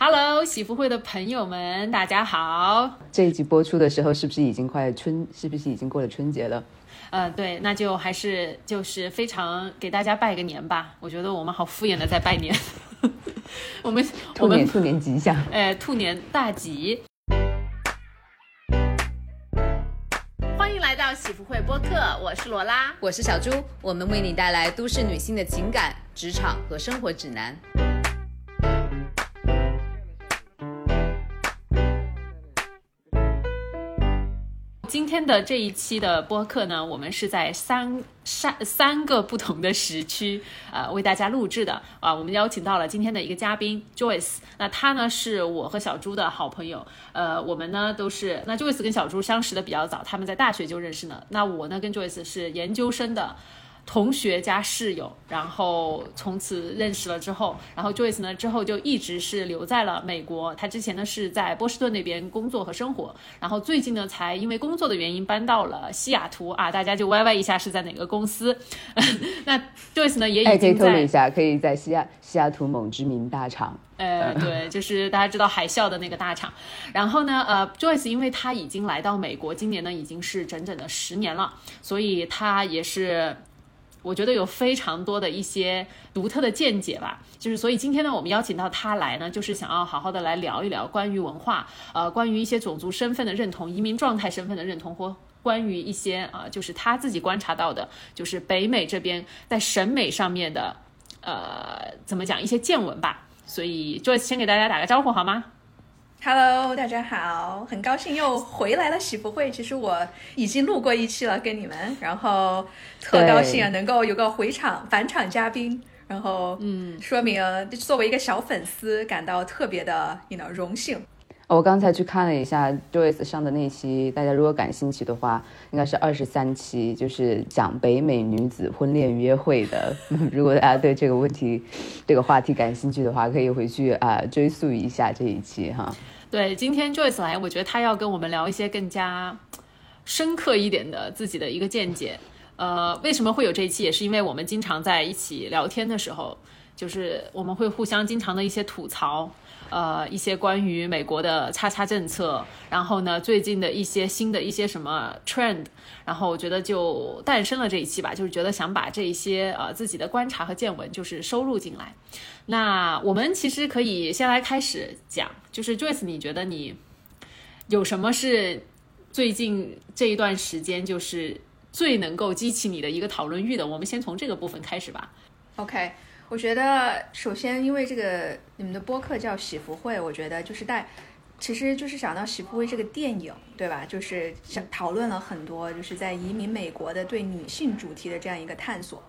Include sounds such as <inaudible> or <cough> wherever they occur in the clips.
Hello，喜福会的朋友们，大家好。这一集播出的时候，是不是已经快春？是不是已经过了春节了？呃，对，那就还是就是非常给大家拜个年吧。我觉得我们好敷衍的在拜年。<laughs> 我们兔年兔年吉祥，哎，兔年大吉。欢迎来到喜福会播客，我是罗拉，我是小朱，我们为你带来都市女性的情感、职场和生活指南。今天的这一期的播客呢，我们是在三三三个不同的时区，呃，为大家录制的啊。我们邀请到了今天的一个嘉宾 Joyce，那他呢是我和小朱的好朋友，呃，我们呢都是那 Joyce 跟小朱相识的比较早，他们在大学就认识了。那我呢跟 Joyce 是研究生的。同学加室友，然后从此认识了之后，然后 Joyce 呢之后就一直是留在了美国。他之前呢是在波士顿那边工作和生活，然后最近呢才因为工作的原因搬到了西雅图啊。大家就 YY 一下是在哪个公司？那 Joyce 呢也已经在，可以一下，可以在西雅西雅图某知名大厂。呃，对，就是大家知道海啸的那个大厂。然后呢，呃，Joyce 因为他已经来到美国，今年呢已经是整整的十年了，所以他也是。我觉得有非常多的一些独特的见解吧，就是所以今天呢，我们邀请到他来呢，就是想要好好的来聊一聊关于文化，呃，关于一些种族身份的认同、移民状态身份的认同，或关于一些啊，就是他自己观察到的，就是北美这边在审美上面的，呃，怎么讲一些见闻吧。所以就先给大家打个招呼好吗？Hello，大家好，很高兴又回来了喜福会。其实我已经录过一期了，跟你们，然后特高兴啊，能够有个回场返场嘉宾，然后嗯，说明作为一个小粉丝感到特别的，you know 荣幸。我刚才去看了一下 Joyce 上的那期，大家如果感兴趣的话，应该是二十三期，就是讲北美女子婚恋约会的。<laughs> 如果大家对这个问题、这个话题感兴趣的话，可以回去啊追溯一下这一期哈。对，今天 Joyce 来，我觉得他要跟我们聊一些更加深刻一点的自己的一个见解。呃，为什么会有这一期，也是因为我们经常在一起聊天的时候，就是我们会互相经常的一些吐槽。呃，一些关于美国的叉叉政策，然后呢，最近的一些新的一些什么 trend，然后我觉得就诞生了这一期吧，就是觉得想把这一些呃自己的观察和见闻就是收入进来。那我们其实可以先来开始讲，就是 Joyce，你觉得你有什么是最近这一段时间就是最能够激起你的一个讨论欲的？我们先从这个部分开始吧。OK。我觉得，首先，因为这个你们的播客叫喜福会，我觉得就是带，其实就是想到喜福会这个电影，对吧？就是想讨论了很多，就是在移民美国的对女性主题的这样一个探索。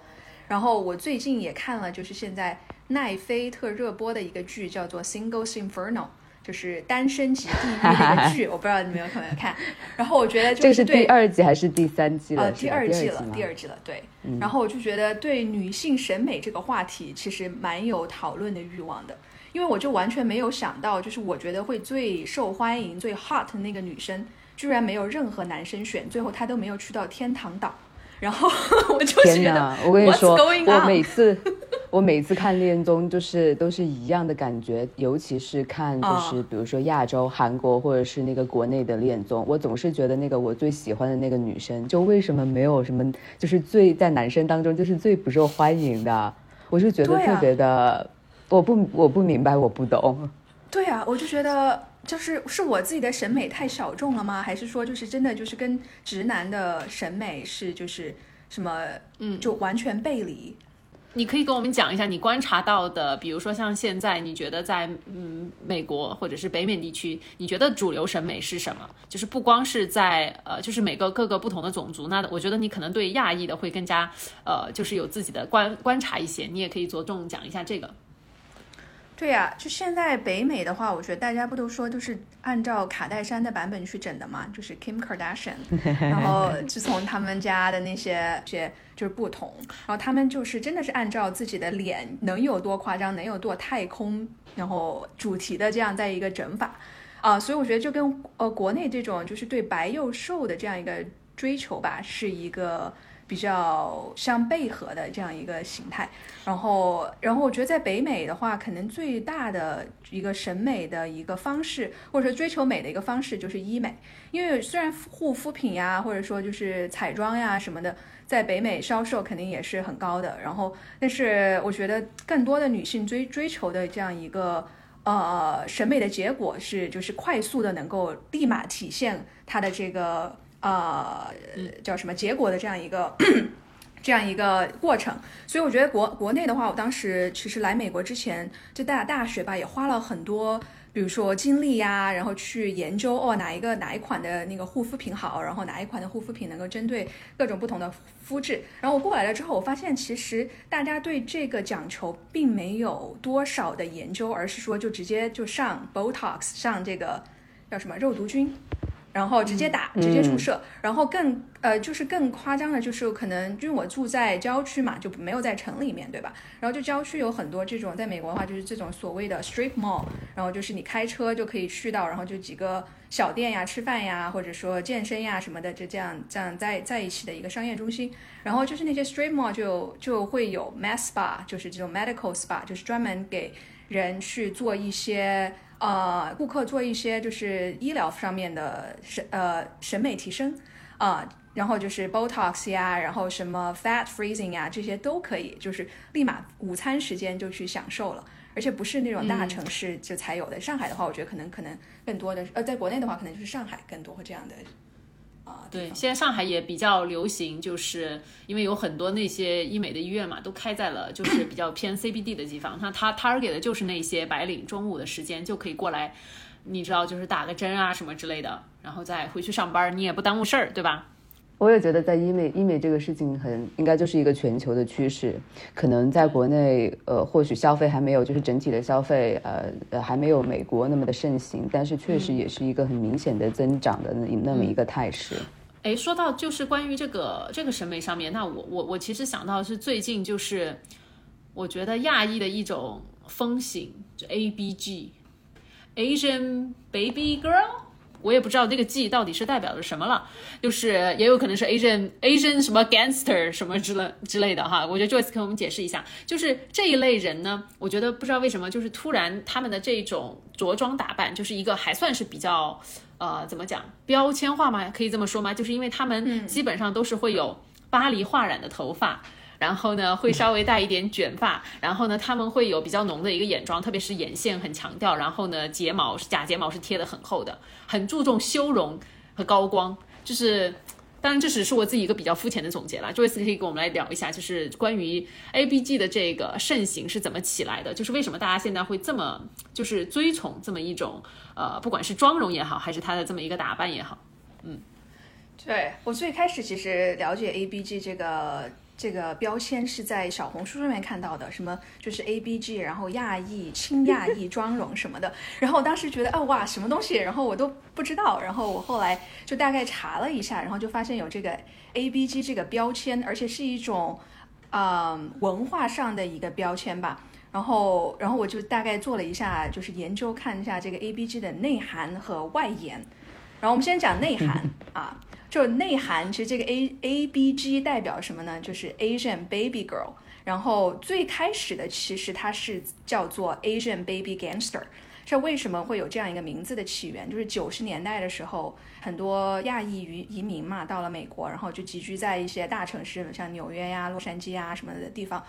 然后我最近也看了，就是现在奈飞特热播的一个剧，叫做《Singles Inferno》。就是单身级地狱的一个剧，<laughs> 我不知道你们有没有看。然后我觉得这是第二季还是第三季了？第二季了，第二季了。对。然后我就觉得对女性审美这个话题其实蛮有讨论的欲望的，因为我就完全没有想到，就是我觉得会最受欢迎、最 hot 的那个女生，居然没有任何男生选，最后她都没有去到天堂岛。然后 <laughs> 我就觉得，我跟你说，我每次。我每次看恋综，就是都是一样的感觉，尤其是看就是比如说亚洲、韩国或者是那个国内的恋综，我总是觉得那个我最喜欢的那个女生，就为什么没有什么，就是最在男生当中就是最不受欢迎的，我就觉得特别的，我不我不明白，我不懂。对啊，我就觉得就是是我自己的审美太小众了吗？还是说就是真的就是跟直男的审美是就是什么嗯，就完全背离？你可以跟我们讲一下你观察到的，比如说像现在，你觉得在嗯美国或者是北美地区，你觉得主流审美是什么？就是不光是在呃，就是每个各个不同的种族，那我觉得你可能对亚裔的会更加呃，就是有自己的观观察一些，你也可以着重讲一下这个。对呀，就现在北美的话，我觉得大家不都说都是按照卡戴珊的版本去整的嘛，就是 Kim Kardashian，<laughs> 然后自从他们家的那些些就是不同，然后他们就是真的是按照自己的脸能有多夸张，能有多太空，然后主题的这样在一个整法啊，所以我觉得就跟呃国内这种就是对白又瘦的这样一个追求吧，是一个。比较相背合的这样一个形态。然后，然后我觉得在北美的话，可能最大的一个审美的一个方式，或者说追求美的一个方式，就是医美。因为虽然护肤品呀，或者说就是彩妆呀什么的，在北美销售肯定也是很高的。然后，但是我觉得更多的女性追追求的这样一个呃审美的结果是，就是快速的能够立马体现它的这个呃叫什么结果的这样一个。<clears throat> 这样一个过程，所以我觉得国国内的话，我当时其实来美国之前，就大大学吧，也花了很多，比如说精力呀，然后去研究哦哪一个哪一款的那个护肤品好，然后哪一款的护肤品能够针对各种不同的肤质。然后我过来了之后，我发现其实大家对这个讲求并没有多少的研究，而是说就直接就上 Botox，上这个叫什么肉毒菌。然后直接打，直接注射，然后更呃就是更夸张的，就是可能因为我住在郊区嘛，就没有在城里面，对吧？然后就郊区有很多这种，在美国的话就是这种所谓的 strip mall，然后就是你开车就可以去到，然后就几个小店呀、吃饭呀，或者说健身呀什么的，就这样这样在在一起的一个商业中心。然后就是那些 strip mall 就就会有 mass spa，就是这种 medical spa，就是专门给人去做一些。呃，顾客做一些就是医疗上面的审呃审美提升啊，然后就是 Botox 呀，然后什么 Fat Freezing 呀，这些都可以，就是立马午餐时间就去享受了，而且不是那种大城市就才有的。上海的话，我觉得可能可能更多的呃，在国内的话，可能就是上海更多这样的。对，现在上海也比较流行，就是因为有很多那些医美的医院嘛，都开在了就是比较偏 CBD 的地方。那他 target 的就是那些白领，中午的时间就可以过来，你知道，就是打个针啊什么之类的，然后再回去上班，你也不耽误事儿，对吧？我也觉得，在医美医美这个事情很应该就是一个全球的趋势。可能在国内，呃，或许消费还没有，就是整体的消费，呃呃，还没有美国那么的盛行，但是确实也是一个很明显的增长的那那么一个态势。哎，说到就是关于这个这个审美上面，那我我我其实想到是最近就是我觉得亚裔的一种风行，就 A B G，Asian Baby Girl。我也不知道那个 G 到底是代表着什么了，就是也有可能是 Asian Asian 什么 gangster 什么之类之类的哈。我觉得 Joyce 跟我们解释一下，就是这一类人呢，我觉得不知道为什么，就是突然他们的这种着装打扮，就是一个还算是比较呃怎么讲标签化吗？可以这么说吗？就是因为他们基本上都是会有巴黎画染的头发。然后呢，会稍微带一点卷发，然后呢，他们会有比较浓的一个眼妆，特别是眼线很强调，然后呢，睫毛是假睫毛是贴的很厚的，很注重修容和高光。就是，当然这只是我自己一个比较肤浅的总结了。Joyce 可以跟我们来聊一下，就是关于 A B G 的这个盛行是怎么起来的，就是为什么大家现在会这么就是追崇这么一种呃，不管是妆容也好，还是他的这么一个打扮也好，嗯，对我最开始其实了解 A B G 这个。这个标签是在小红书上面看到的，什么就是 A B G，然后亚裔、轻亚裔 <laughs> 妆容什么的。然后我当时觉得，哦哇，什么东西？然后我都不知道。然后我后来就大概查了一下，然后就发现有这个 A B G 这个标签，而且是一种，嗯，文化上的一个标签吧。然后，然后我就大概做了一下，就是研究看一下这个 A B G 的内涵和外延。然后我们先讲内涵 <laughs> 啊。就内涵，其实这个 A A B G 代表什么呢？就是 Asian Baby Girl。然后最开始的其实它是叫做 Asian Baby Gangster。这为什么会有这样一个名字的起源？就是九十年代的时候，很多亚裔移移民嘛，到了美国，然后就集聚在一些大城市，像纽约呀、洛杉矶啊什么的地方。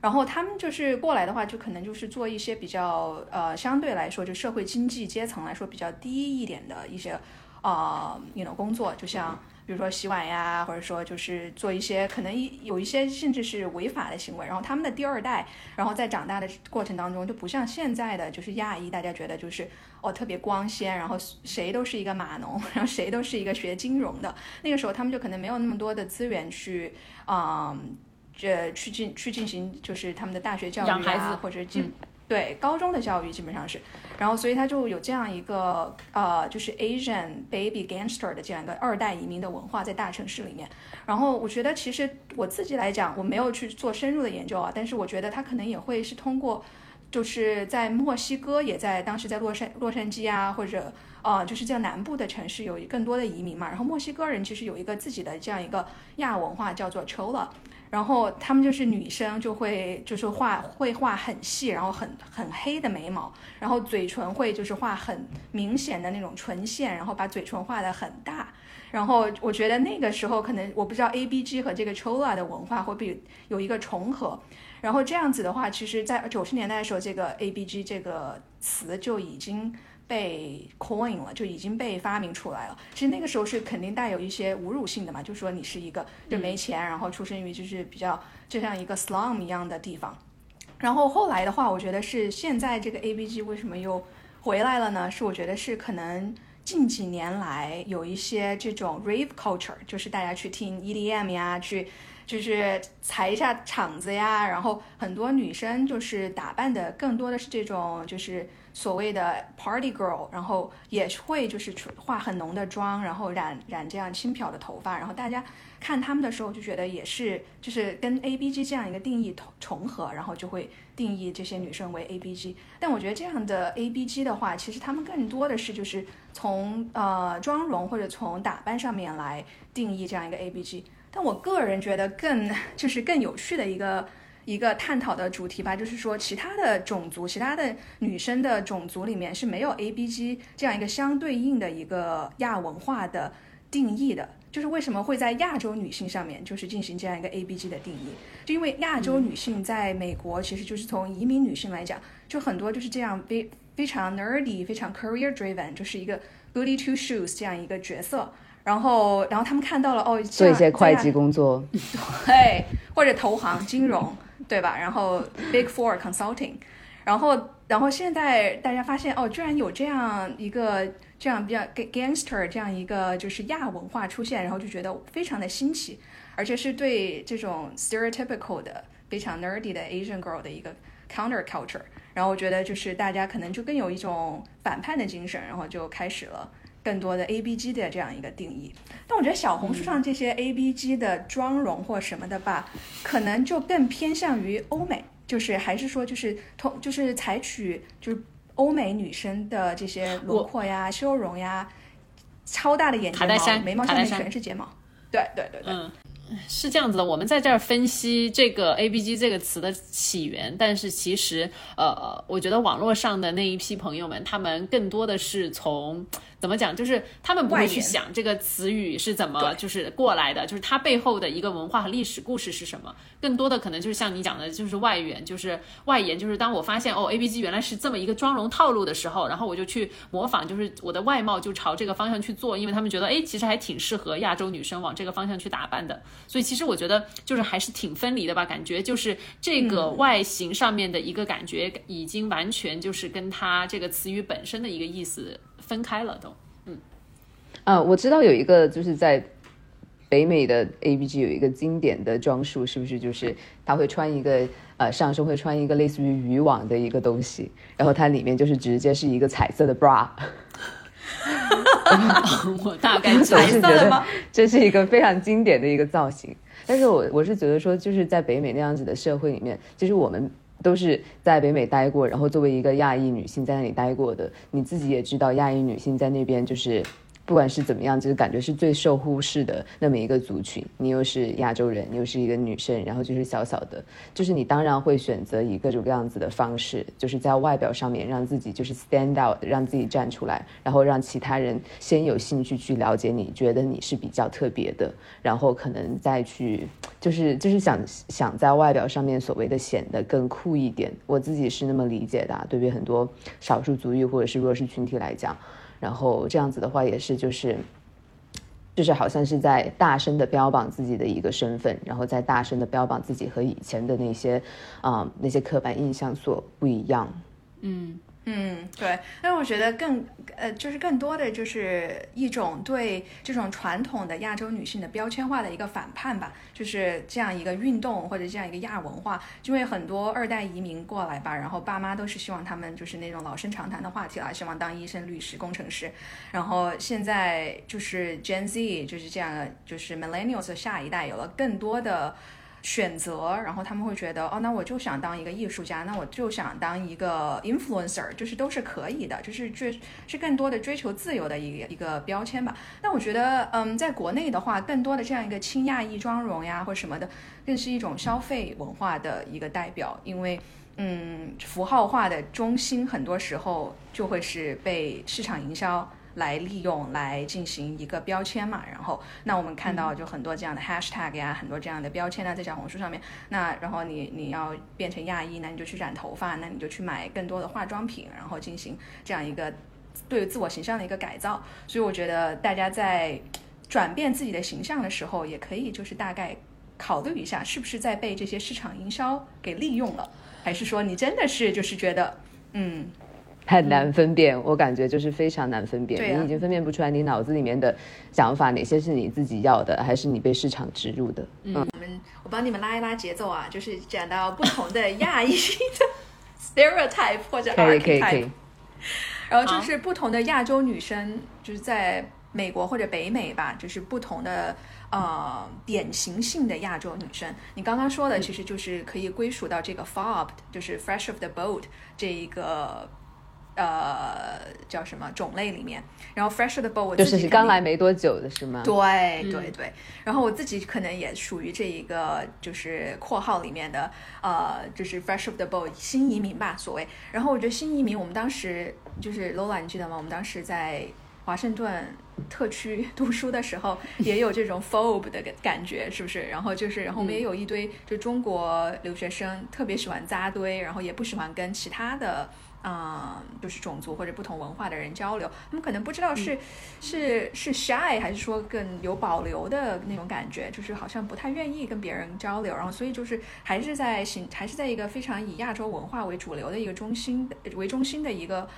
然后他们就是过来的话，就可能就是做一些比较呃，相对来说就社会经济阶层来说比较低一点的一些。啊，你的工作，就像比如说洗碗呀，或者说就是做一些可能一有一些甚至是违法的行为。然后他们的第二代，然后在长大的过程当中，就不像现在的就是亚裔，大家觉得就是哦特别光鲜，然后谁都是一个码农，<laughs> 然后谁都是一个学金融的。那个时候他们就可能没有那么多的资源去啊，这去进去进行就是他们的大学教育啊，或者进。对高中的教育基本上是，然后所以他就有这样一个呃，就是 Asian baby gangster 的这样一个二代移民的文化在大城市里面。然后我觉得其实我自己来讲，我没有去做深入的研究啊，但是我觉得他可能也会是通过。就是在墨西哥，也在当时在洛杉洛杉矶啊，或者呃，就是这南部的城市有更多的移民嘛。然后墨西哥人其实有一个自己的这样一个亚文化，叫做 Chola。然后他们就是女生就会就是画会画很细，然后很很黑的眉毛，然后嘴唇会就是画很明显的那种唇线，然后把嘴唇画的很大。然后我觉得那个时候可能我不知道 A B G 和这个 Chola 的文化会不会有一个重合。然后这样子的话，其实在九十年代的时候，这个 A B G 这个词就已经。被 coin 了，就已经被发明出来了。其实那个时候是肯定带有一些侮辱性的嘛，就说你是一个就没钱，然后出生于就是比较就像一个 slum 一样的地方。然后后来的话，我觉得是现在这个 A B G 为什么又回来了呢？是我觉得是可能近几年来有一些这种 rave culture，就是大家去听 E D M 呀，去就是踩一下场子呀，然后很多女生就是打扮的更多的是这种就是。所谓的 party girl，然后也会就是化很浓的妆，然后染染这样轻飘的头发，然后大家看他们的时候就觉得也是就是跟 A B G 这样一个定义重重合，然后就会定义这些女生为 A B G。但我觉得这样的 A B G 的话，其实他们更多的是就是从呃妆容或者从打扮上面来定义这样一个 A B G。但我个人觉得更 <laughs> 就是更有趣的一个。一个探讨的主题吧，就是说其他的种族、其他的女生的种族里面是没有 A B G 这样一个相对应的一个亚文化的定义的。就是为什么会在亚洲女性上面就是进行这样一个 A B G 的定义？就因为亚洲女性在美国其实就是从移民女性来讲，就很多就是这样非非常 nerdy、非常 career driven，就是一个 goody two shoes 这样一个角色。然后，然后他们看到了哦，做一些会计工作，<laughs> 对，或者投行、金融。对吧？然后 Big Four Consulting，然后然后现在大家发现哦，居然有这样一个这样比较 gangster 这样一个就是亚文化出现，然后就觉得非常的新奇，而且是对这种 stereotypical 的非常 nerdy 的 Asian girl 的一个 counter culture，然后我觉得就是大家可能就更有一种反叛的精神，然后就开始了。更多的 A B G 的这样一个定义，但我觉得小红书上这些 A B G 的妆容或什么的吧，可能就更偏向于欧美，就是还是说就是同就是采取就是欧美女生的这些轮廓呀、修容呀，超大的眼睫毛、眉毛下面全是睫毛，对对对对。是这样子的，我们在这儿分析这个 A B G 这个词的起源，但是其实，呃，我觉得网络上的那一批朋友们，他们更多的是从怎么讲，就是他们不会去想这个词语是怎么就是过来的，就是它背后的一个文化和历史故事是什么。更多的可能就是像你讲的，就是外援，就是外延，就是当我发现哦，A B G 原来是这么一个妆容套路的时候，然后我就去模仿，就是我的外貌就朝这个方向去做，因为他们觉得哎，其实还挺适合亚洲女生往这个方向去打扮的。所以其实我觉得就是还是挺分离的吧，感觉就是这个外形上面的一个感觉已经完全就是跟它这个词语本身的一个意思分开了都。嗯，啊，我知道有一个就是在。北美的 A B G 有一个经典的装束，是不是就是他会穿一个呃上身会穿一个类似于渔网的一个东西，然后它里面就是直接是一个彩色的 bra。<laughs> 我大概总是觉得？这是一个非常经典的一个造型。但是我我是觉得说，就是在北美那样子的社会里面，就是我们都是在北美待过，然后作为一个亚裔女性在那里待过的，你自己也知道，亚裔女性在那边就是。不管是怎么样，就是感觉是最受忽视的那么一个族群。你又是亚洲人，你又是一个女生，然后就是小小的，就是你当然会选择以各种各样子的方式，就是在外表上面让自己就是 stand out，让自己站出来，然后让其他人先有兴趣去了解你，觉得你是比较特别的，然后可能再去就是就是想想在外表上面所谓的显得更酷一点。我自己是那么理解的，对于很多少数族裔或者是弱势群体来讲。然后这样子的话，也是就是，就是好像是在大声的标榜自己的一个身份，然后在大声的标榜自己和以前的那些啊那些刻板印象所不一样。嗯。嗯，对，但是我觉得更呃，就是更多的就是一种对这种传统的亚洲女性的标签化的一个反叛吧，就是这样一个运动或者这样一个亚文化，因为很多二代移民过来吧，然后爸妈都是希望他们就是那种老生常谈的话题啦，希望当医生、律师、工程师，然后现在就是 Gen Z 就是这样，就是 Millennials 的下一代有了更多的。选择，然后他们会觉得，哦，那我就想当一个艺术家，那我就想当一个 influencer，就是都是可以的，就是追是更多的追求自由的一个一个标签吧。那我觉得，嗯，在国内的话，更多的这样一个轻亚裔妆容呀，或什么的，更是一种消费文化的一个代表，因为，嗯，符号化的中心很多时候就会是被市场营销。来利用来进行一个标签嘛，然后那我们看到就很多这样的 hashtag 呀，很多这样的标签呢，在小红书上面。那然后你你要变成亚裔，那你就去染头发，那你就去买更多的化妆品，然后进行这样一个对于自我形象的一个改造。所以我觉得大家在转变自己的形象的时候，也可以就是大概考虑一下，是不是在被这些市场营销给利用了，还是说你真的是就是觉得嗯。很难分辨，我感觉就是非常难分辨。你已经分辨不出来，你脑子里面的想法哪些是你自己要的，还是你被市场植入的。嗯，我们我帮你们拉一拉节奏啊，就是讲到不同的亚裔的 stereotype 或者 archetype，然后就是不同的亚洲女生，就是在美国或者北美吧，就是不同的呃典型性的亚洲女生。你刚刚说的其实就是可以归属到这个 fob，就是 fresh of the boat 这一个。呃，叫什么种类里面？然后 fresh 的 bow 我就是刚来没多久的是吗？对对对。然后我自己可能也属于这一个，就是括号里面的，呃，就是 fresh of the bow 新移民吧，所谓。然后我觉得新移民，我们当时就是 Lola，你记得吗？我们当时在华盛顿特区读书的时候，也有这种 phobe 的感觉，是不是？然后就是，然后我们也有一堆就中国留学生，特别喜欢扎堆，然后也不喜欢跟其他的。嗯，就是种族或者不同文化的人交流，他们可能不知道是是是 shy 还是说更有保留的那种感觉，就是好像不太愿意跟别人交流，然后所以就是还是在形还是在一个非常以亚洲文化为主流的一个中心为中心的一个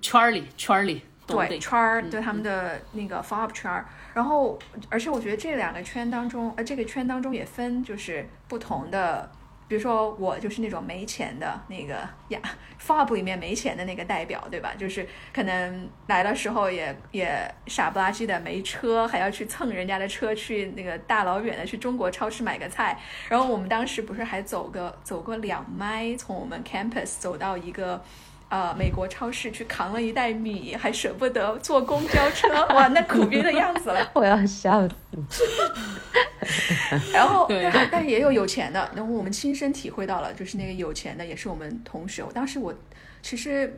圈里圈里对圈儿对他们的那个 follow up 圈儿，然后而且我觉得这两个圈当中，呃这个圈当中也分就是不同的。比如说我就是那种没钱的那个呀，FOB 里面没钱的那个代表，对吧？就是可能来的时候也也傻不拉几的没车，还要去蹭人家的车去那个大老远的去中国超市买个菜。然后我们当时不是还走个走过两麦，从我们 campus 走到一个。呃，美国超市去扛了一袋米，还舍不得坐公交车，<laughs> 哇，那苦逼的样子了，<laughs> 我要笑死。<laughs> 然后，但但也有有钱的，然后我们亲身体会到了，就是那个有钱的也是我们同学。我当时我其实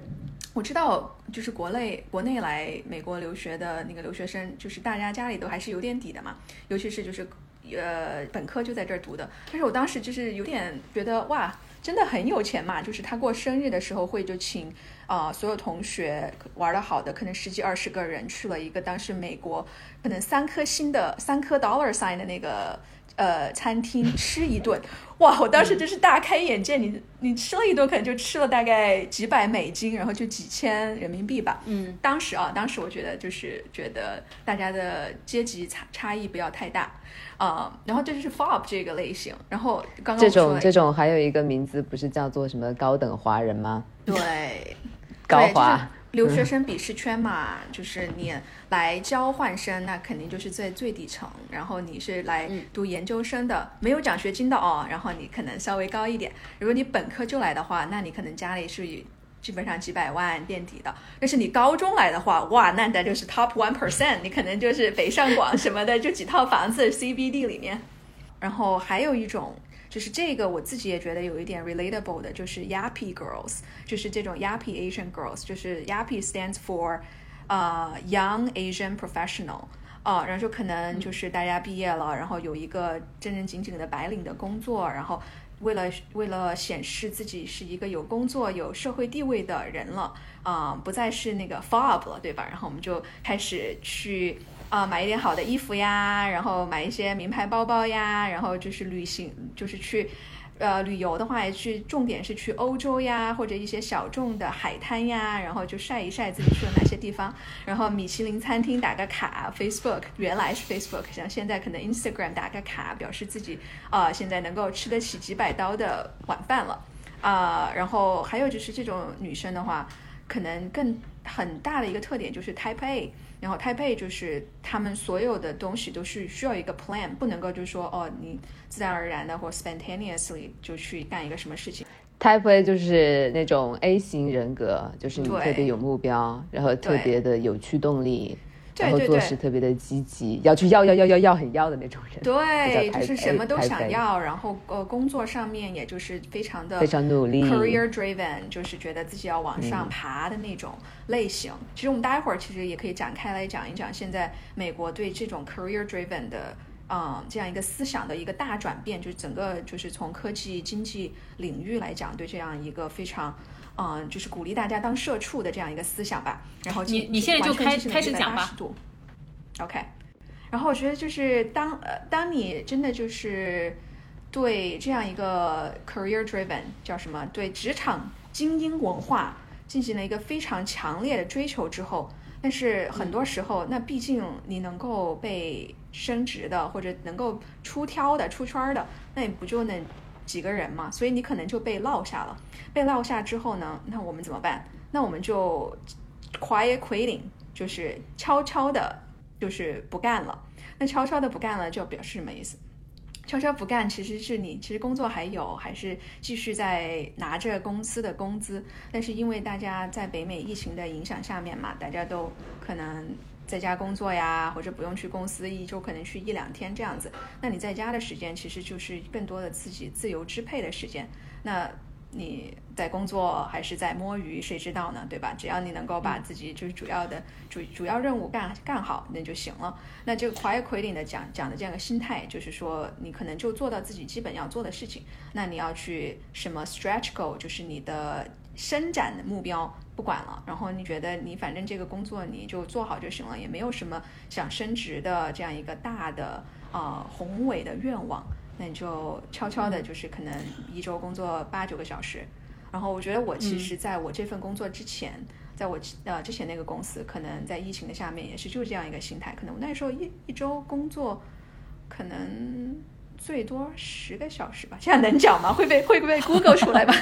我知道，就是国内国内来美国留学的那个留学生，就是大家家里都还是有点底的嘛，尤其是就是呃本科就在这儿读的。但是我当时就是有点觉得哇。真的很有钱嘛？就是他过生日的时候会就请啊所有同学玩的好的，可能十几二十个人去了一个当时美国可能三颗星的三颗 dollar sign 的那个呃餐厅吃一顿。哇！我当时真是大开眼界。你你吃了一顿，可能就吃了大概几百美金，然后就几千人民币吧。嗯，当时啊，当时我觉得就是觉得大家的阶级差差异不要太大。啊，然后这就是 FOB 这个类型，然后刚刚这种这种还有一个名字，不是叫做什么高等华人吗？对，<laughs> 高华留学生鄙视圈嘛，就是你来交换生，那肯定就是在最底层，然后你是来读研究生的，没有奖学金的哦，然后你可能稍微高一点。如果你本科就来的话，那你可能家里是以。基本上几百万垫底的，但是你高中来的话，哇，那那就是 top one percent，你可能就是北上广什么的，就几套房子 CBD 里面。然后还有一种，就是这个我自己也觉得有一点 relatable 的，就是 Yappy girls，就是这种 Yappy Asian girls，就是 Yappy stands for 呃 Young Asian Professional，啊，然后就可能就是大家毕业了，然后有一个正正经经的白领的工作，然后。为了为了显示自己是一个有工作、有社会地位的人了，啊，不再是那个 fob 了，对吧？然后我们就开始去啊买一点好的衣服呀，然后买一些名牌包包呀，然后就是旅行，就是去。呃，旅游的话也去，重点是去欧洲呀，或者一些小众的海滩呀，然后就晒一晒自己去了哪些地方，然后米其林餐厅打个卡，Facebook 原来是 Facebook，像现在可能 Instagram 打个卡，表示自己啊现在能够吃得起几百刀的晚饭了啊，然后还有就是这种女生的话，可能更。很大的一个特点就是 Type A，然后 Type A 就是他们所有的东西都是需要一个 plan，不能够就是说哦，你自然而然的或 spontaneously 就去干一个什么事情。Type A 就是那种 A 型人格，就是你特别有目标，然后特别的有驱动力。然后做事特别的积极，要去要要要要要很要的那种人，对，<laughs> 就是什么都想要。然后呃，工作上面也就是非常的非常努力，career driven，就是觉得自己要往上爬的那种类型。其实我们待会儿其实也可以展开来讲一讲，现在美国对这种 career driven 的嗯这样一个思想的一个大转变，就是整个就是从科技经济领域来讲，对这样一个非常。嗯，就是鼓励大家当社畜的这样一个思想吧。然后你你现在就开开始讲吧。OK，然后我觉得就是当呃当你真的就是对这样一个 career driven 叫什么对职场精英文化进行了一个非常强烈的追求之后，但是很多时候那毕竟你能够被升职的或者能够出挑的出圈的，那你不就那几个人嘛？所以你可能就被落下了。被落下之后呢？那我们怎么办？那我们就 quiet quitting，就是悄悄的，就是不干了。那悄悄的不干了，就表示什么意思？悄悄不干，其实是你其实工作还有，还是继续在拿着公司的工资。但是因为大家在北美疫情的影响下面嘛，大家都可能在家工作呀，或者不用去公司，一周可能去一两天这样子。那你在家的时间，其实就是更多的自己自由支配的时间。那你在工作还是在摸鱼，谁知道呢？对吧？只要你能够把自己就是主要的主主要任务干干好，那就行了。那这个 quiet quitting 的讲讲的这样个心态，就是说你可能就做到自己基本要做的事情。那你要去什么 stretch goal，就是你的伸展的目标不管了。然后你觉得你反正这个工作你就做好就行了，也没有什么想升职的这样一个大的呃宏伟的愿望。那你就悄悄的，就是可能一周工作八九个小时，然后我觉得我其实在我这份工作之前，在我呃之前那个公司，可能在疫情的下面也是就这样一个心态，可能我那时候一一周工作可能最多十个小时吧，这样能讲吗？会被会被 Google 出来吧？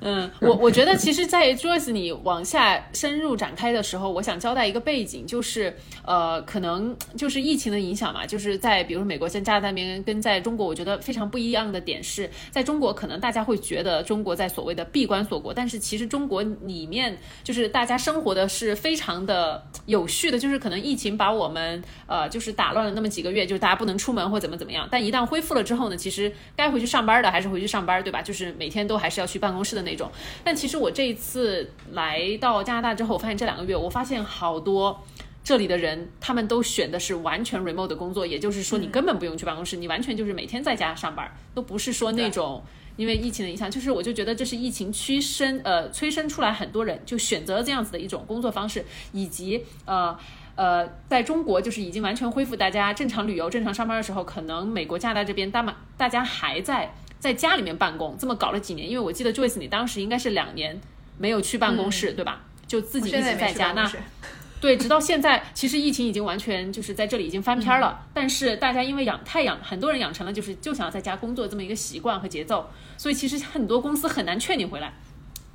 嗯，我我觉得其实，在 Joyce 你往下深入展开的时候，我想交代一个背景，就是呃，可能就是疫情的影响嘛，就是在比如美国、像加拿大那边跟在中国，我觉得非常不一样的点是，在中国可能大家会觉得中国在所谓的闭关锁国，但是其实中国里面就是大家生活的是非常的有序的，就是可能疫情把我们呃就是打乱了那么几个月，就是大家不能出门或怎么怎么样，但一旦恢复了之后呢，其实该回去上班的还是回去上班，对吧？就是每天都还是要去办公室的。那种，但其实我这一次来到加拿大之后，我发现这两个月，我发现好多这里的人，他们都选的是完全 remote 的工作，也就是说，你根本不用去办公室，你完全就是每天在家上班，都不是说那种因为疫情的影响，就是我就觉得这是疫情驱生呃催生出来很多人就选择这样子的一种工作方式，以及呃呃，在中国就是已经完全恢复大家正常旅游、正常上班的时候，可能美国、加拿大这边大马大家还在。在家里面办公，这么搞了几年，因为我记得 Joyce 你当时应该是两年没有去办公室，对吧？就自己一直在家。那 <laughs> 对，直到现在，其实疫情已经完全就是在这里已经翻篇了。但是大家因为养太养，很多人养成了就是就想要在家工作这么一个习惯和节奏，所以其实很多公司很难劝你回来。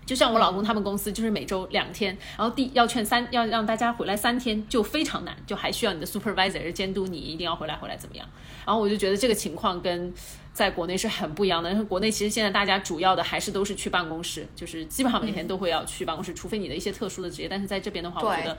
就像我老公他们公司就是每周两天，然后第要劝三要让大家回来三天就非常难，就还需要你的 supervisor 监督你一定要回来回来怎么样？然后我就觉得这个情况跟。在国内是很不一样的，因为国内其实现在大家主要的还是都是去办公室，就是基本上每天都会要去办公室，除非你的一些特殊的职业。但是在这边的话，我觉得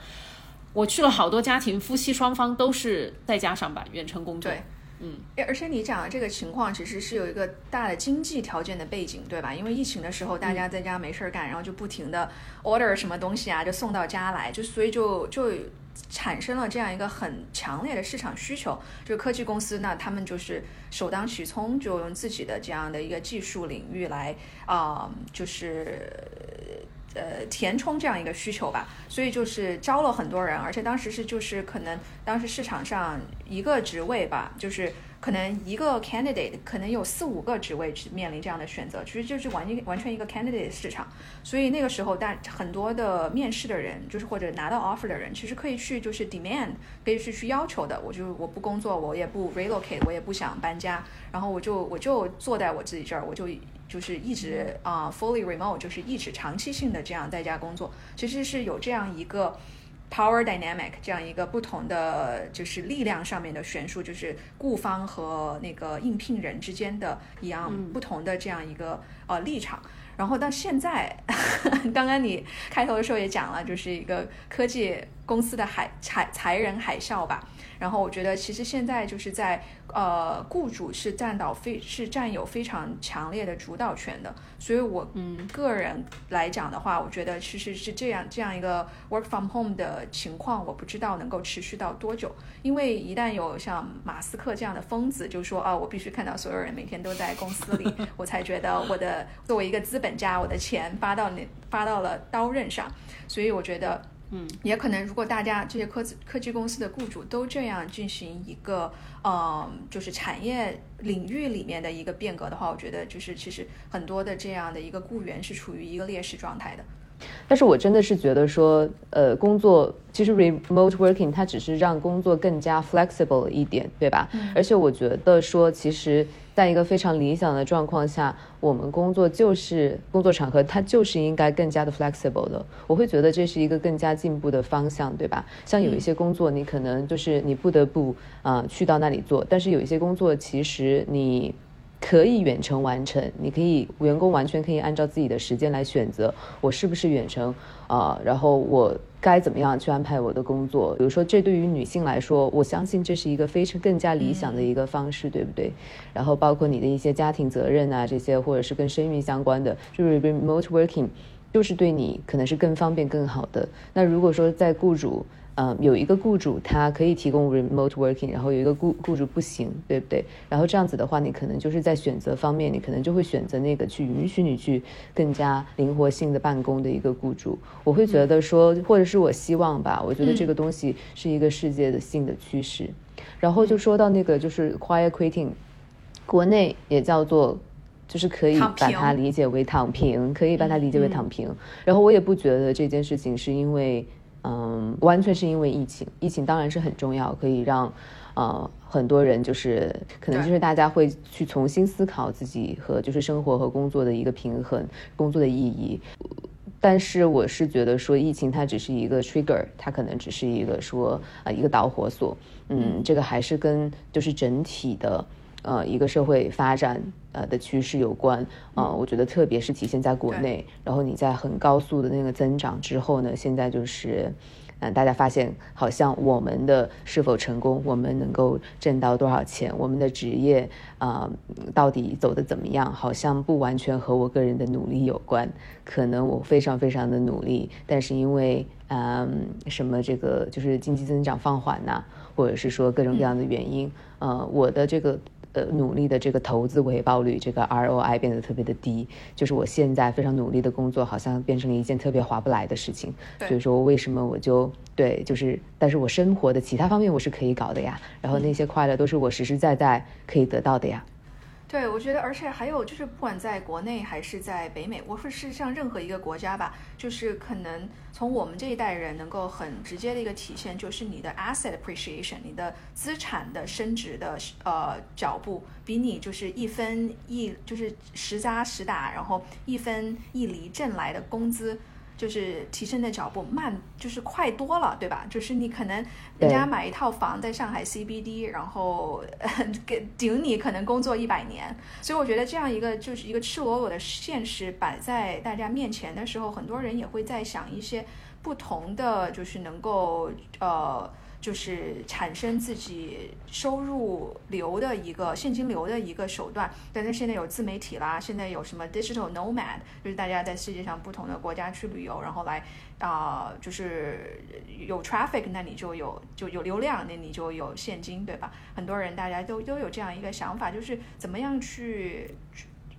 我去了好多家庭，夫妻双方都是在家上班，远程工作。对，嗯，而且你讲的这个情况其实是有一个大的经济条件的背景，对吧？因为疫情的时候大家在家没事儿干，然后就不停的 order 什么东西啊，就送到家来，就所以就就。产生了这样一个很强烈的市场需求，就是科技公司，那他们就是首当其冲，就用自己的这样的一个技术领域来啊，就是呃填充这样一个需求吧。所以就是招了很多人，而且当时是就是可能当时市场上一个职位吧，就是。可能一个 candidate 可能有四五个职位去面临这样的选择，其实就是完全完全一个 candidate 市场。所以那个时候，大很多的面试的人，就是或者拿到 offer 的人，其实可以去就是 demand，可以去去要求的。我就我不工作，我也不 relocate，我也不想搬家，然后我就我就坐在我自己这儿，我就就是一直啊 fully remote，就是一直长期性的这样在家工作。其实是有这样一个。Power dynamic 这样一个不同的就是力量上面的悬殊，就是雇方和那个应聘人之间的一样不同的这样一个呃立场。然后到现在，<laughs> 刚刚你开头的时候也讲了，就是一个科技公司的海裁裁人海啸吧。然后我觉得其实现在就是在。呃，雇主是占到非是占有非常强烈的主导权的，所以我嗯个人来讲的话，我觉得其实是这样这样一个 work from home 的情况，我不知道能够持续到多久，因为一旦有像马斯克这样的疯子，就说啊，我必须看到所有人每天都在公司里，我才觉得我的作为一个资本家，我的钱发到那发到了刀刃上，所以我觉得。嗯，也可能，如果大家这些科技科技公司的雇主都这样进行一个，呃，就是产业领域里面的一个变革的话，我觉得就是其实很多的这样的一个雇员是处于一个劣势状态的。但是我真的是觉得说，呃，工作其实 remote working 它只是让工作更加 flexible 一点，对吧？而且我觉得说，其实在一个非常理想的状况下，我们工作就是工作场合，它就是应该更加的 flexible 的。我会觉得这是一个更加进步的方向，对吧？像有一些工作，你可能就是你不得不啊去到那里做，但是有一些工作，其实你。可以远程完成，你可以员工完全可以按照自己的时间来选择，我是不是远程啊？然后我该怎么样去安排我的工作？比如说，这对于女性来说，我相信这是一个非常更加理想的一个方式，对不对？然后包括你的一些家庭责任啊，这些或者是跟生育相关的，就是 remote working，就是对你可能是更方便、更好的。那如果说在雇主。嗯，有一个雇主他可以提供 remote working，然后有一个雇雇主不行，对不对？然后这样子的话，你可能就是在选择方面，你可能就会选择那个去允许你去更加灵活性的办公的一个雇主。我会觉得说，或者是我希望吧，我觉得这个东西是一个世界的性的趋势。然后就说到那个就是 quiet quitting，国内也叫做就是可以把它理解为躺平，可以把它理解为躺平。然后我也不觉得这件事情是因为。嗯，完全是因为疫情。疫情当然是很重要，可以让呃很多人就是可能就是大家会去重新思考自己和就是生活和工作的一个平衡，工作的意义。但是我是觉得说疫情它只是一个 trigger，它可能只是一个说啊一个导火索。嗯，这个还是跟就是整体的。呃，一个社会发展呃的趋势有关啊，我觉得特别是体现在国内，然后你在很高速的那个增长之后呢，现在就是，嗯，大家发现好像我们的是否成功，我们能够挣到多少钱，我们的职业啊到底走的怎么样，好像不完全和我个人的努力有关，可能我非常非常的努力，但是因为嗯什么这个就是经济增长放缓呐，或者是说各种各样的原因，呃，我的这个。呃，努力的这个投资回报率，这个 ROI 变得特别的低，就是我现在非常努力的工作，好像变成了一件特别划不来的事情。所以说，为什么我就对，就是，但是我生活的其他方面我是可以搞的呀，然后那些快乐都是我实实在在可以得到的呀。对，我觉得，而且还有就是，不管在国内还是在北美，我说是像任何一个国家吧，就是可能从我们这一代人能够很直接的一个体现，就是你的 asset appreciation，你的资产的升值的呃脚步，比你就是一分一就是实扎实打，然后一分一厘挣来的工资。就是提升的脚步慢，就是快多了，对吧？就是你可能人家买一套房在上海 CBD，然后 <laughs> 给顶你可能工作一百年，所以我觉得这样一个就是一个赤裸裸的现实摆在大家面前的时候，很多人也会在想一些不同的，就是能够呃。就是产生自己收入流的一个现金流的一个手段，但是现在有自媒体啦，现在有什么 digital nomad，就是大家在世界上不同的国家去旅游，然后来啊，就是有 traffic，那你就有就有流量，那你就有现金，对吧？很多人大家都都有这样一个想法，就是怎么样去。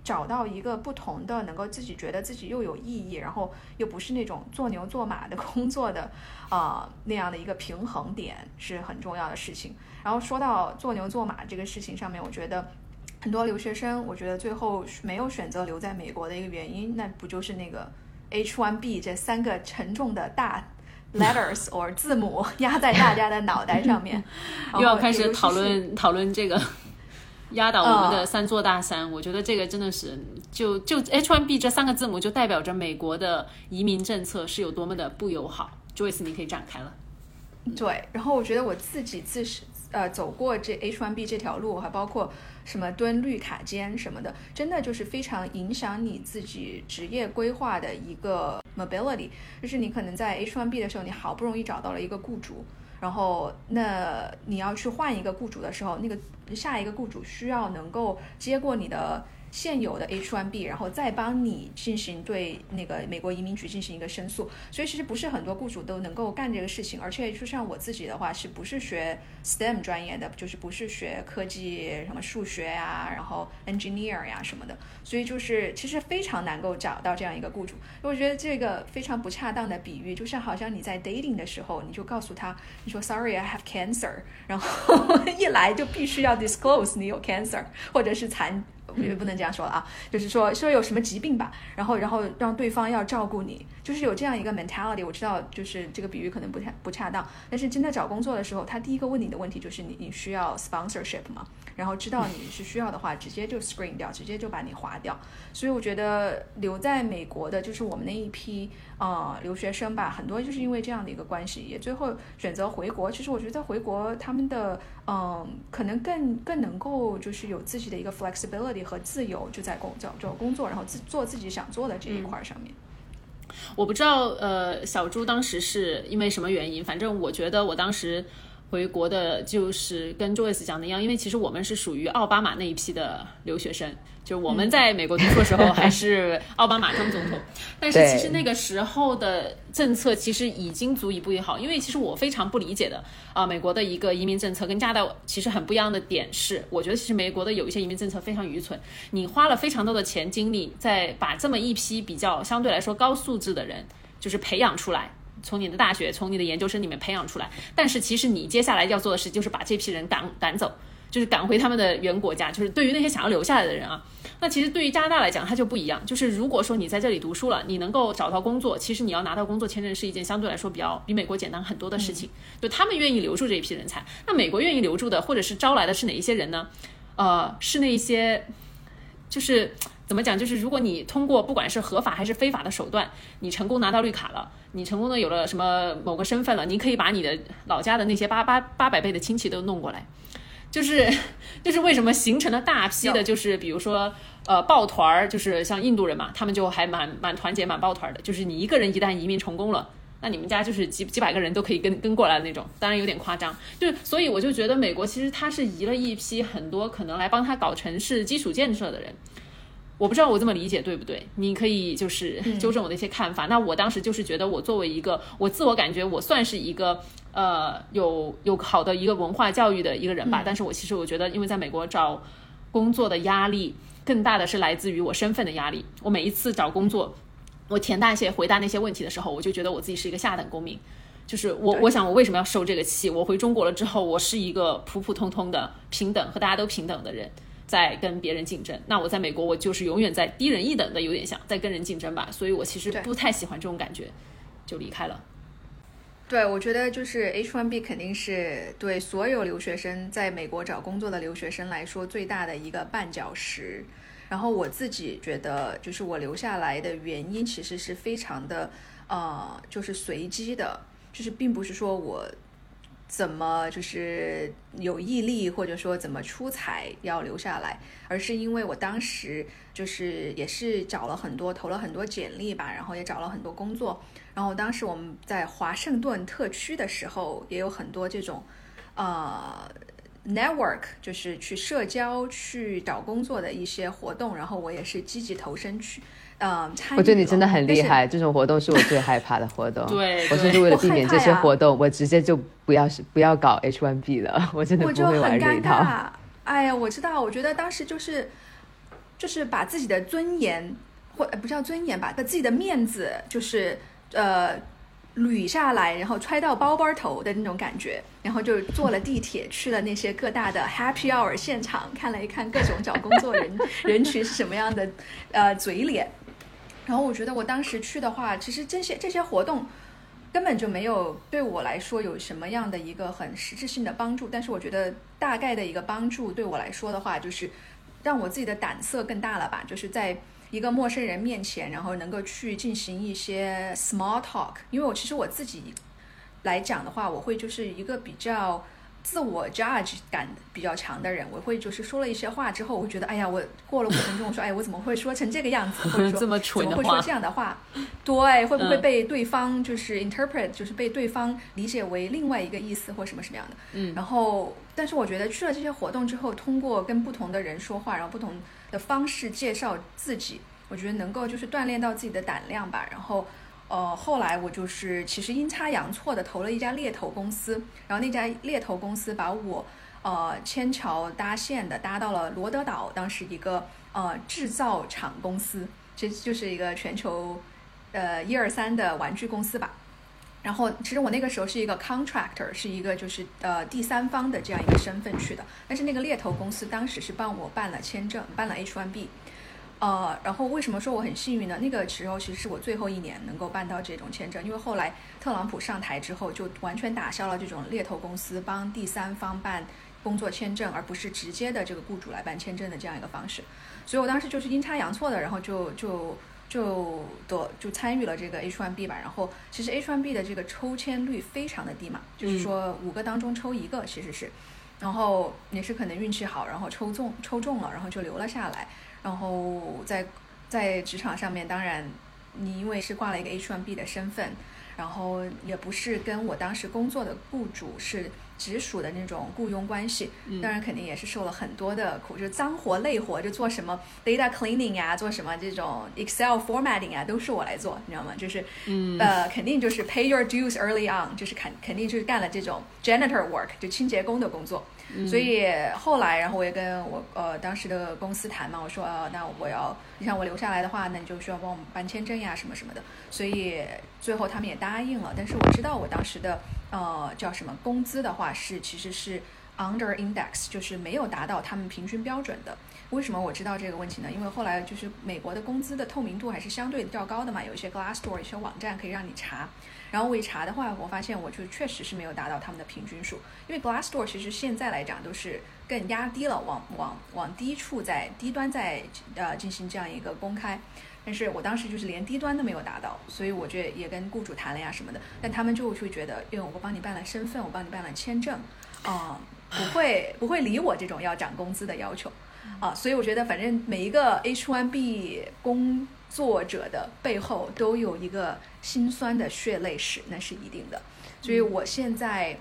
找到一个不同的，能够自己觉得自己又有意义，然后又不是那种做牛做马的 <laughs> 工作的，啊那样的一个平衡点是很重要的事情。然后说到做牛做马这个事情上面，我觉得很多留学生，我觉得最后没有选择留在美国的一个原因，那不就是那个 H1B 这三个沉重的大 letters <laughs> or 字母压在大家的脑袋上面，<laughs> 又要开始讨论讨论这个。压倒我们的三座大山，我觉得这个真的是，就就 H1B 这三个字母就代表着美国的移民政策是有多么的不友好。Joyce，你可以展开了。对，然后我觉得我自己自是呃走过这 H1B 这条路，还包括什么蹲绿卡间什么的，真的就是非常影响你自己职业规划的一个 mobility。就是你可能在 H1B 的时候，你好不容易找到了一个雇主。然后，那你要去换一个雇主的时候，那个下一个雇主需要能够接过你的。现有的 H1B，然后再帮你进行对那个美国移民局进行一个申诉，所以其实不是很多雇主都能够干这个事情，而且就像我自己的话，是不是学 STEM 专业的，就是不是学科技什么数学呀，然后 engineer 呀什么的，所以就是其实非常难够找到这样一个雇主。我觉得这个非常不恰当的比喻，就像好像你在 dating 的时候，你就告诉他，你说 Sorry I have cancer，然后 <laughs> 一来就必须要 disclose 你有 cancer 或者是残。也不能这样说了啊，就是说说有什么疾病吧，然后然后让对方要照顾你，就是有这样一个 mentality。我知道就是这个比喻可能不太不恰当，但是真的找工作的时候，他第一个问你的问题就是你你需要 sponsorship 吗？然后知道你是需要的话，直接就 screen 掉，直接就把你划掉。所以我觉得留在美国的就是我们那一批呃留学生吧，很多就是因为这样的一个关系，也最后选择回国。其实我觉得回国他们的嗯可能更更能够就是有自己的一个 flexibility 和自由，就在工找找工作，然后自做自己想做的这一块上面。我不知道呃小朱当时是因为什么原因，反正我觉得我当时。回国的就是跟 Joyce 讲的一样，因为其实我们是属于奥巴马那一批的留学生，就是我们在美国读书的时候 <laughs> 还是奥巴马当总统，但是其实那个时候的政策其实已经足以不友好，因为其实我非常不理解的啊，美国的一个移民政策跟加拿大其实很不一样的点是，我觉得其实美国的有一些移民政策非常愚蠢，你花了非常多的钱精力在把这么一批比较相对来说高素质的人就是培养出来。从你的大学，从你的研究生里面培养出来，但是其实你接下来要做的事就是把这批人赶赶走，就是赶回他们的原国家。就是对于那些想要留下来的人啊，那其实对于加拿大来讲，它就不一样。就是如果说你在这里读书了，你能够找到工作，其实你要拿到工作签证是一件相对来说比较比美国简单很多的事情。就他们愿意留住这一批人才，那美国愿意留住的或者是招来的是哪一些人呢？呃，是那些，就是。怎么讲？就是如果你通过不管是合法还是非法的手段，你成功拿到绿卡了，你成功的有了什么某个身份了，你可以把你的老家的那些八八八百倍的亲戚都弄过来，就是就是为什么形成了大批的，就是比如说呃抱团儿，就是像印度人嘛，他们就还蛮蛮团结蛮抱团的，就是你一个人一旦移民成功了，那你们家就是几几百个人都可以跟跟过来的那种，当然有点夸张，就是所以我就觉得美国其实他是移了一批很多可能来帮他搞城市基础建设的人。我不知道我这么理解对不对？你可以就是纠正我的一些看法。那我当时就是觉得，我作为一个我自我感觉我算是一个呃有有好的一个文化教育的一个人吧。但是我其实我觉得，因为在美国找工作的压力更大的是来自于我身份的压力。我每一次找工作，我填大些回答那些问题的时候，我就觉得我自己是一个下等公民。就是我我想我为什么要受这个气？我回中国了之后，我是一个普普通通的平等和大家都平等的人。在跟别人竞争，那我在美国，我就是永远在低人一等的，有点像在跟人竞争吧，所以我其实不太喜欢这种感觉，就离开了。对，我觉得就是 H1B 肯定是对所有留学生在美国找工作的留学生来说最大的一个绊脚石。然后我自己觉得，就是我留下来的原因其实是非常的，呃，就是随机的，就是并不是说我。怎么就是有毅力，或者说怎么出彩要留下来，而是因为我当时就是也是找了很多，投了很多简历吧，然后也找了很多工作。然后当时我们在华盛顿特区的时候，也有很多这种呃 network，就是去社交、去找工作的一些活动。然后我也是积极投身去。嗯，我觉得你真的很厉害。这种活动是我最害怕的活动。<laughs> 对，我甚至为了避免这些活动，我直接就不要是不要搞 H1B 了。我真的不会玩这一套。<laughs> 哎呀，我知道，我觉得当时就是就是把自己的尊严或不叫尊严吧，把自己的面子就是呃捋下来，然后揣到包包头的那种感觉，然后就坐了地铁去了那些各大的 Happy Hour 现场，看了一看各种找工作人人群是什么样的呃嘴脸。然后我觉得我当时去的话，其实这些这些活动根本就没有对我来说有什么样的一个很实质性的帮助。但是我觉得大概的一个帮助对我来说的话，就是让我自己的胆色更大了吧。就是在一个陌生人面前，然后能够去进行一些 small talk。因为我其实我自己来讲的话，我会就是一个比较。自我 judge 感比较强的人，我会就是说了一些话之后，我会觉得，哎呀，我过了五分钟，我说，哎，我怎么会说成这个样子？或者说 <laughs> 怎么会说这样的话？对，会不会被对方就是 interpret，就是被对方理解为另外一个意思或什么什么样的？嗯。然后，但是我觉得去了这些活动之后，通过跟不同的人说话，然后不同的方式介绍自己，我觉得能够就是锻炼到自己的胆量吧。然后。呃，后来我就是其实阴差阳错的投了一家猎头公司，然后那家猎头公司把我呃牵桥搭线的搭到了罗德岛，当时一个呃制造厂公司，其实就是一个全球呃一二三的玩具公司吧。然后其实我那个时候是一个 contractor，是一个就是呃第三方的这样一个身份去的，但是那个猎头公司当时是帮我办了签证，办了 H1B。呃，然后为什么说我很幸运呢？那个时候其实是我最后一年能够办到这种签证，因为后来特朗普上台之后，就完全打消了这种猎头公司帮第三方办工作签证，而不是直接的这个雇主来办签证的这样一个方式。所以我当时就是阴差阳错的，然后就就就的就参与了这个 H1B 吧。然后其实 H1B 的这个抽签率非常的低嘛，就是说五个当中抽一个其实是，然后也是可能运气好，然后抽中抽中了，然后就留了下来。然后在在职场上面，当然你因为是挂了一个 H1B 的身份，然后也不是跟我当时工作的雇主是直属的那种雇佣关系，当然肯定也是受了很多的苦，就脏活累活，就做什么 data cleaning 呀，做什么这种 Excel formatting 啊，都是我来做，你知道吗？就是呃，肯定就是 pay your dues early on，就是肯肯定就是干了这种 janitor work，就清洁工的工作。所以后来，然后我也跟我呃当时的公司谈嘛，我说呃，那我要你想我留下来的话，那你就需要帮我们办签证呀，什么什么的。所以最后他们也答应了。但是我知道我当时的呃叫什么工资的话是其实是 under index，就是没有达到他们平均标准的。为什么我知道这个问题呢？因为后来就是美国的工资的透明度还是相对较高的嘛，有一些 Glassdoor 一些网站可以让你查。然后我一查的话，我发现我就确实是没有达到他们的平均数。因为 Glassdoor 其实现在来讲都是更压低了，往往往低处在低端在呃进行这样一个公开。但是我当时就是连低端都没有达到，所以我觉得也跟雇主谈了呀什么的。但他们就会觉得，因为我帮你办了身份，我帮你办了签证，啊，不会不会理我这种要涨工资的要求，啊，所以我觉得反正每一个 H1B 工作者的背后都有一个。心酸的血泪史，那是一定的。所以我现在，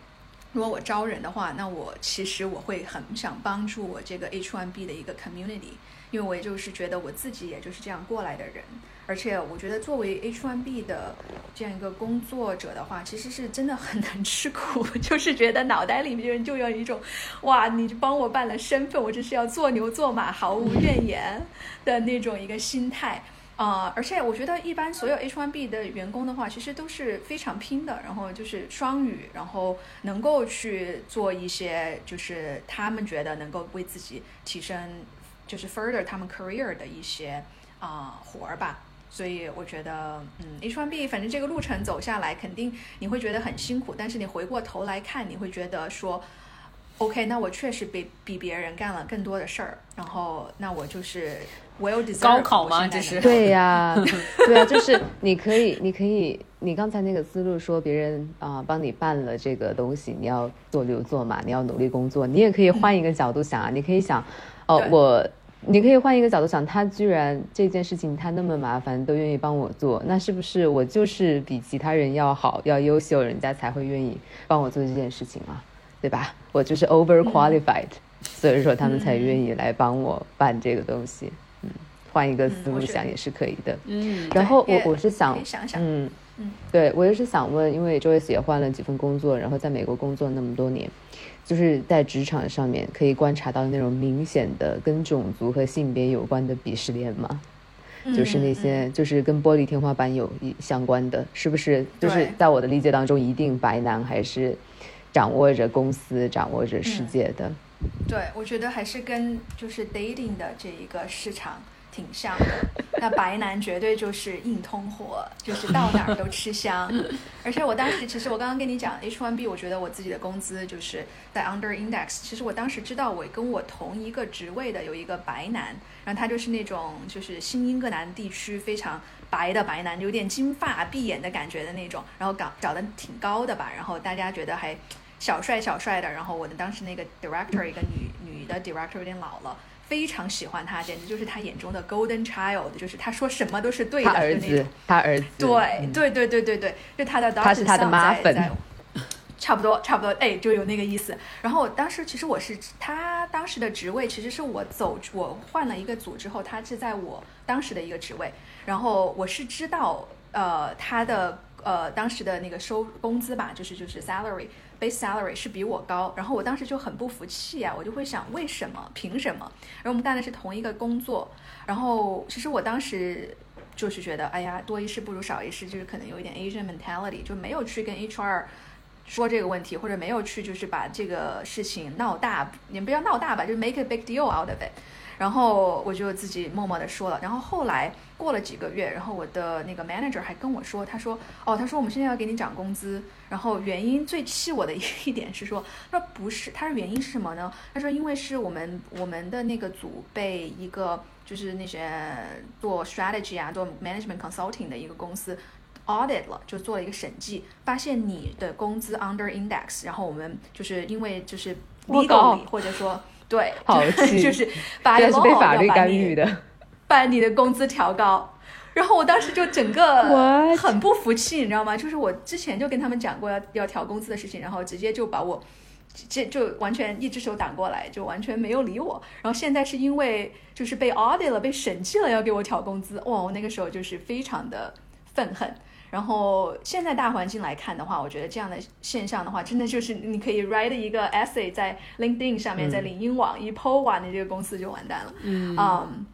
如果我招人的话，那我其实我会很想帮助我这个 H1B 的一个 community，因为我就是觉得我自己也就是这样过来的人。而且我觉得作为 H1B 的这样一个工作者的话，其实是真的很难吃苦，<laughs> 就是觉得脑袋里面就有一种，哇，你帮我办了身份，我这是要做牛做马，毫无怨言的那种一个心态。啊，而且我觉得一般所有 H1B 的员工的话，其实都是非常拼的，然后就是双语，然后能够去做一些就是他们觉得能够为自己提升，就是 further 他们 career 的一些啊活儿吧。所以我觉得，嗯，H1B 反正这个路程走下来，肯定你会觉得很辛苦，但是你回过头来看，你会觉得说。OK，那我确实比比别人干了更多的事儿，然后那我就是 well deserved。高考吗？这是对呀，对呀，<laughs> 就是你可以，你可以，你刚才那个思路说别人啊帮你办了这个东西，你要做牛做马，你要努力工作，你也可以换一个角度想啊，你可以想，哦，我，你可以换一个角度想，他居然这件事情他那么麻烦都愿意帮我做，那是不是我就是比其他人要好要优秀，人家才会愿意帮我做这件事情啊？对吧？我就是 over qualified，所以说他们才愿意来帮我办这个东西。嗯，换一个思路想也是可以的。嗯，然后我我是想，想想，嗯，嗯，对我也是想问，因为 Joyce 也换了几份工作，然后在美国工作那么多年，就是在职场上面可以观察到那种明显的跟种族和性别有关的鄙视链吗？就是那些就是跟玻璃天花板有相关的，是不是？就是在我的理解当中，一定白男还是掌握着公司、掌握着世界的。对，我觉得还是跟就是 dating 的这一个市场。挺像的，那白男绝对就是硬通货，就是到哪儿都吃香。<laughs> 而且我当时其实我刚刚跟你讲 H1B，我觉得我自己的工资就是在 under index。其实我当时知道我跟我同一个职位的有一个白男，然后他就是那种就是新英格兰地区非常白的白男，有点金发碧眼的感觉的那种，然后长长得挺高的吧，然后大家觉得还小帅小帅的。然后我的当时那个 director 一个女女的 director 有点老了。非常喜欢他，简直就是他眼中的 golden child，就是他说什么都是对的。他儿子，他儿子。对对对对对对，就他的。他是他的妈粉。差不多，差不多，哎，就有那个意思。然后当时其实我是他当时的职位，其实是我走我换了一个组之后，他是在我当时的一个职位。然后我是知道，呃，他的呃当时的那个收工资吧，就是就是 salary。Base salary 是比我高，然后我当时就很不服气啊，我就会想为什么，凭什么？然后我们干的是同一个工作，然后其实我当时就是觉得，哎呀，多一事不如少一事，就是可能有一点 Asian mentality，就没有去跟 HR 说这个问题，或者没有去就是把这个事情闹大，也不要闹大吧，就是 make a big deal out of it。然后我就自己默默的说了，然后后来过了几个月，然后我的那个 manager 还跟我说，他说，哦，他说我们现在要给你涨工资，然后原因最气我的一 <laughs> 点是说，他说不是，他说原因是什么呢？他说因为是我们我们的那个组被一个就是那些做 strategy 啊，做 management consulting 的一个公司 audit 了，就做了一个审计，发现你的工资 under index，然后我们就是因为就是 legally 或者说。对，就是把是被法律干预的，<laughs> 把你的工资调高。然后我当时就整个很不服气，你知道吗？就是我之前就跟他们讲过要要调工资的事情，然后直接就把我这就完全一只手挡过来，就完全没有理我。然后现在是因为就是被 audit 了，被审计了，要给我调工资。哇，我那个时候就是非常的愤恨。然后现在大环境来看的话，我觉得这样的现象的话，真的就是你可以 write 一个 essay 在 LinkedIn 上面，在领英网一 po 完，你这个公司就完蛋了。嗯，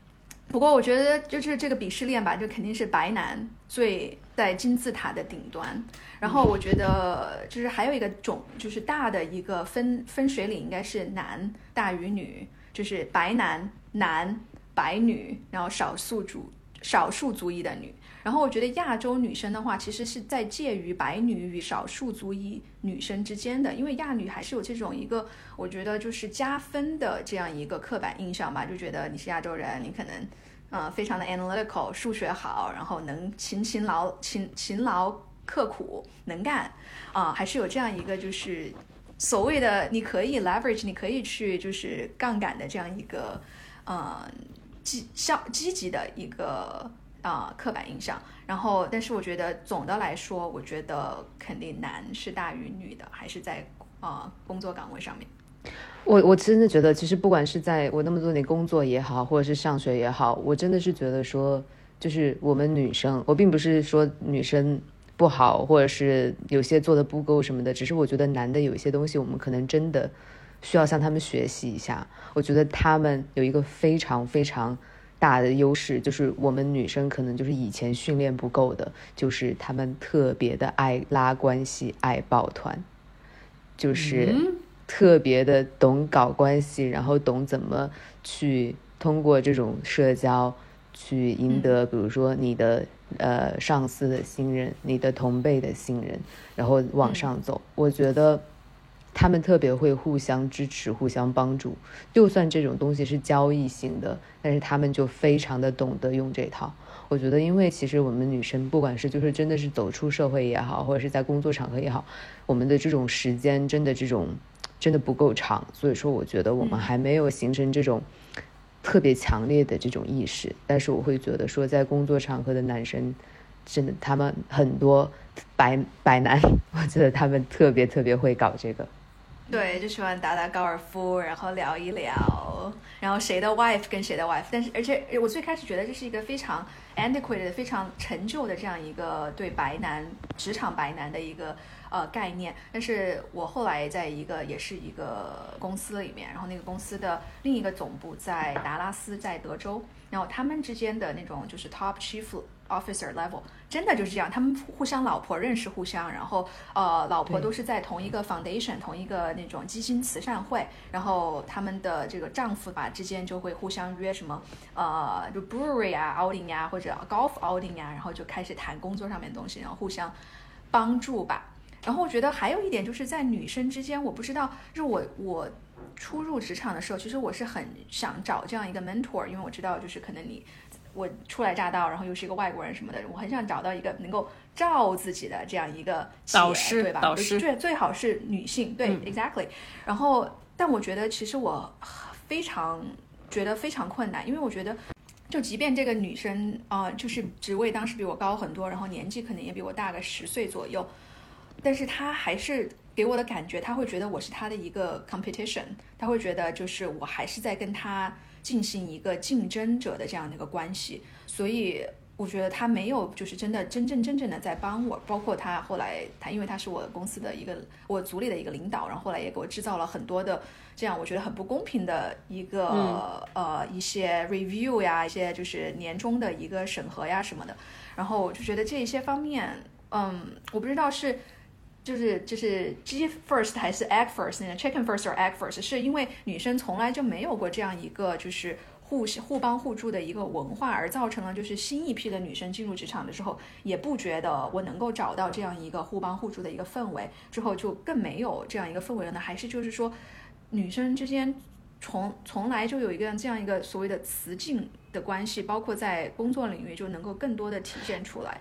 不过我觉得就是这个鄙视链吧，就肯定是白男最在金字塔的顶端。然后我觉得就是还有一个种，就是大的一个分分水岭应该是男大于女，就是白男男白女，然后少数族少数族裔的女。然后我觉得亚洲女生的话，其实是在介于白女与少数族裔女生之间的，因为亚女还是有这种一个，我觉得就是加分的这样一个刻板印象吧，就觉得你是亚洲人，你可能，呃，非常的 analytical，数学好，然后能勤勤劳勤勤劳刻苦能干，啊，还是有这样一个就是所谓的你可以 leverage，你可以去就是杠杆的这样一个，呃，积消积极的一个。啊，刻板印象。然后，但是我觉得总的来说，我觉得肯定男是大于女的，还是在啊工作岗位上面。我我真的觉得，其实不管是在我那么多年工作也好，或者是上学也好，我真的是觉得说，就是我们女生，我并不是说女生不好，或者是有些做的不够什么的，只是我觉得男的有一些东西，我们可能真的需要向他们学习一下。我觉得他们有一个非常非常。大的优势就是我们女生可能就是以前训练不够的，就是他们特别的爱拉关系、爱抱团，就是特别的懂搞关系，然后懂怎么去通过这种社交去赢得，比如说你的呃上司的信任、你的同辈的信任，然后往上走。我觉得。他们特别会互相支持、互相帮助，就算这种东西是交易型的，但是他们就非常的懂得用这套。我觉得，因为其实我们女生，不管是就是真的是走出社会也好，或者是在工作场合也好，我们的这种时间真的这种真的不够长，所以说我觉得我们还没有形成这种特别强烈的这种意识。但是我会觉得说，在工作场合的男生，真的他们很多白白男，我觉得他们特别特别会搞这个。对，就喜欢打打高尔夫，然后聊一聊，然后谁的 wife 跟谁的 wife。但是，而且我最开始觉得这是一个非常 antiquated、非常陈旧的这样一个对白男职场白男的一个呃概念。但是我后来在一个也是一个公司里面，然后那个公司的另一个总部在达拉斯，在德州，然后他们之间的那种就是 top chief。Officer level 真的就是这样，他们互相老婆认识互相，然后呃，老婆都是在同一个 foundation 同一个那种基金慈善会，然后他们的这个丈夫吧之间就会互相约什么呃，就 brewery 啊 outing 呀或者 golf outing 呀，然后就开始谈工作上面的东西，然后互相帮助吧。然后我觉得还有一点就是在女生之间，我不知道，就是我我初入职场的时候，其实我是很想找这样一个 mentor，因为我知道就是可能你。我初来乍到，然后又是一个外国人什么的，我很想找到一个能够照自己的这样一个导师，对吧？导师最最好是女性，对，exactly。然后，但我觉得其实我非常觉得非常困难，因为我觉得，就即便这个女生啊，就是职位当时比我高很多，然后年纪可能也比我大个十岁左右，但是她还是给我的感觉，她会觉得我是她的一个 competition，她会觉得就是我还是在跟她。进行一个竞争者的这样的一个关系，所以我觉得他没有就是真的真正真正的在帮我，包括他后来他因为他是我公司的一个我组里的一个领导，然后后来也给我制造了很多的这样我觉得很不公平的一个呃一些 review 呀，一些就是年终的一个审核呀什么的，然后我就觉得这一些方面，嗯，我不知道是。就是就是鸡 first 还是 egg first？那个 chicken first or egg first？是因为女生从来就没有过这样一个就是互互帮互助的一个文化，而造成了就是新一批的女生进入职场的时候，也不觉得我能够找到这样一个互帮互助的一个氛围，之后就更没有这样一个氛围了呢？还是就是说，女生之间从从来就有一个这样一个所谓的雌竞的关系，包括在工作领域就能够更多的体现出来。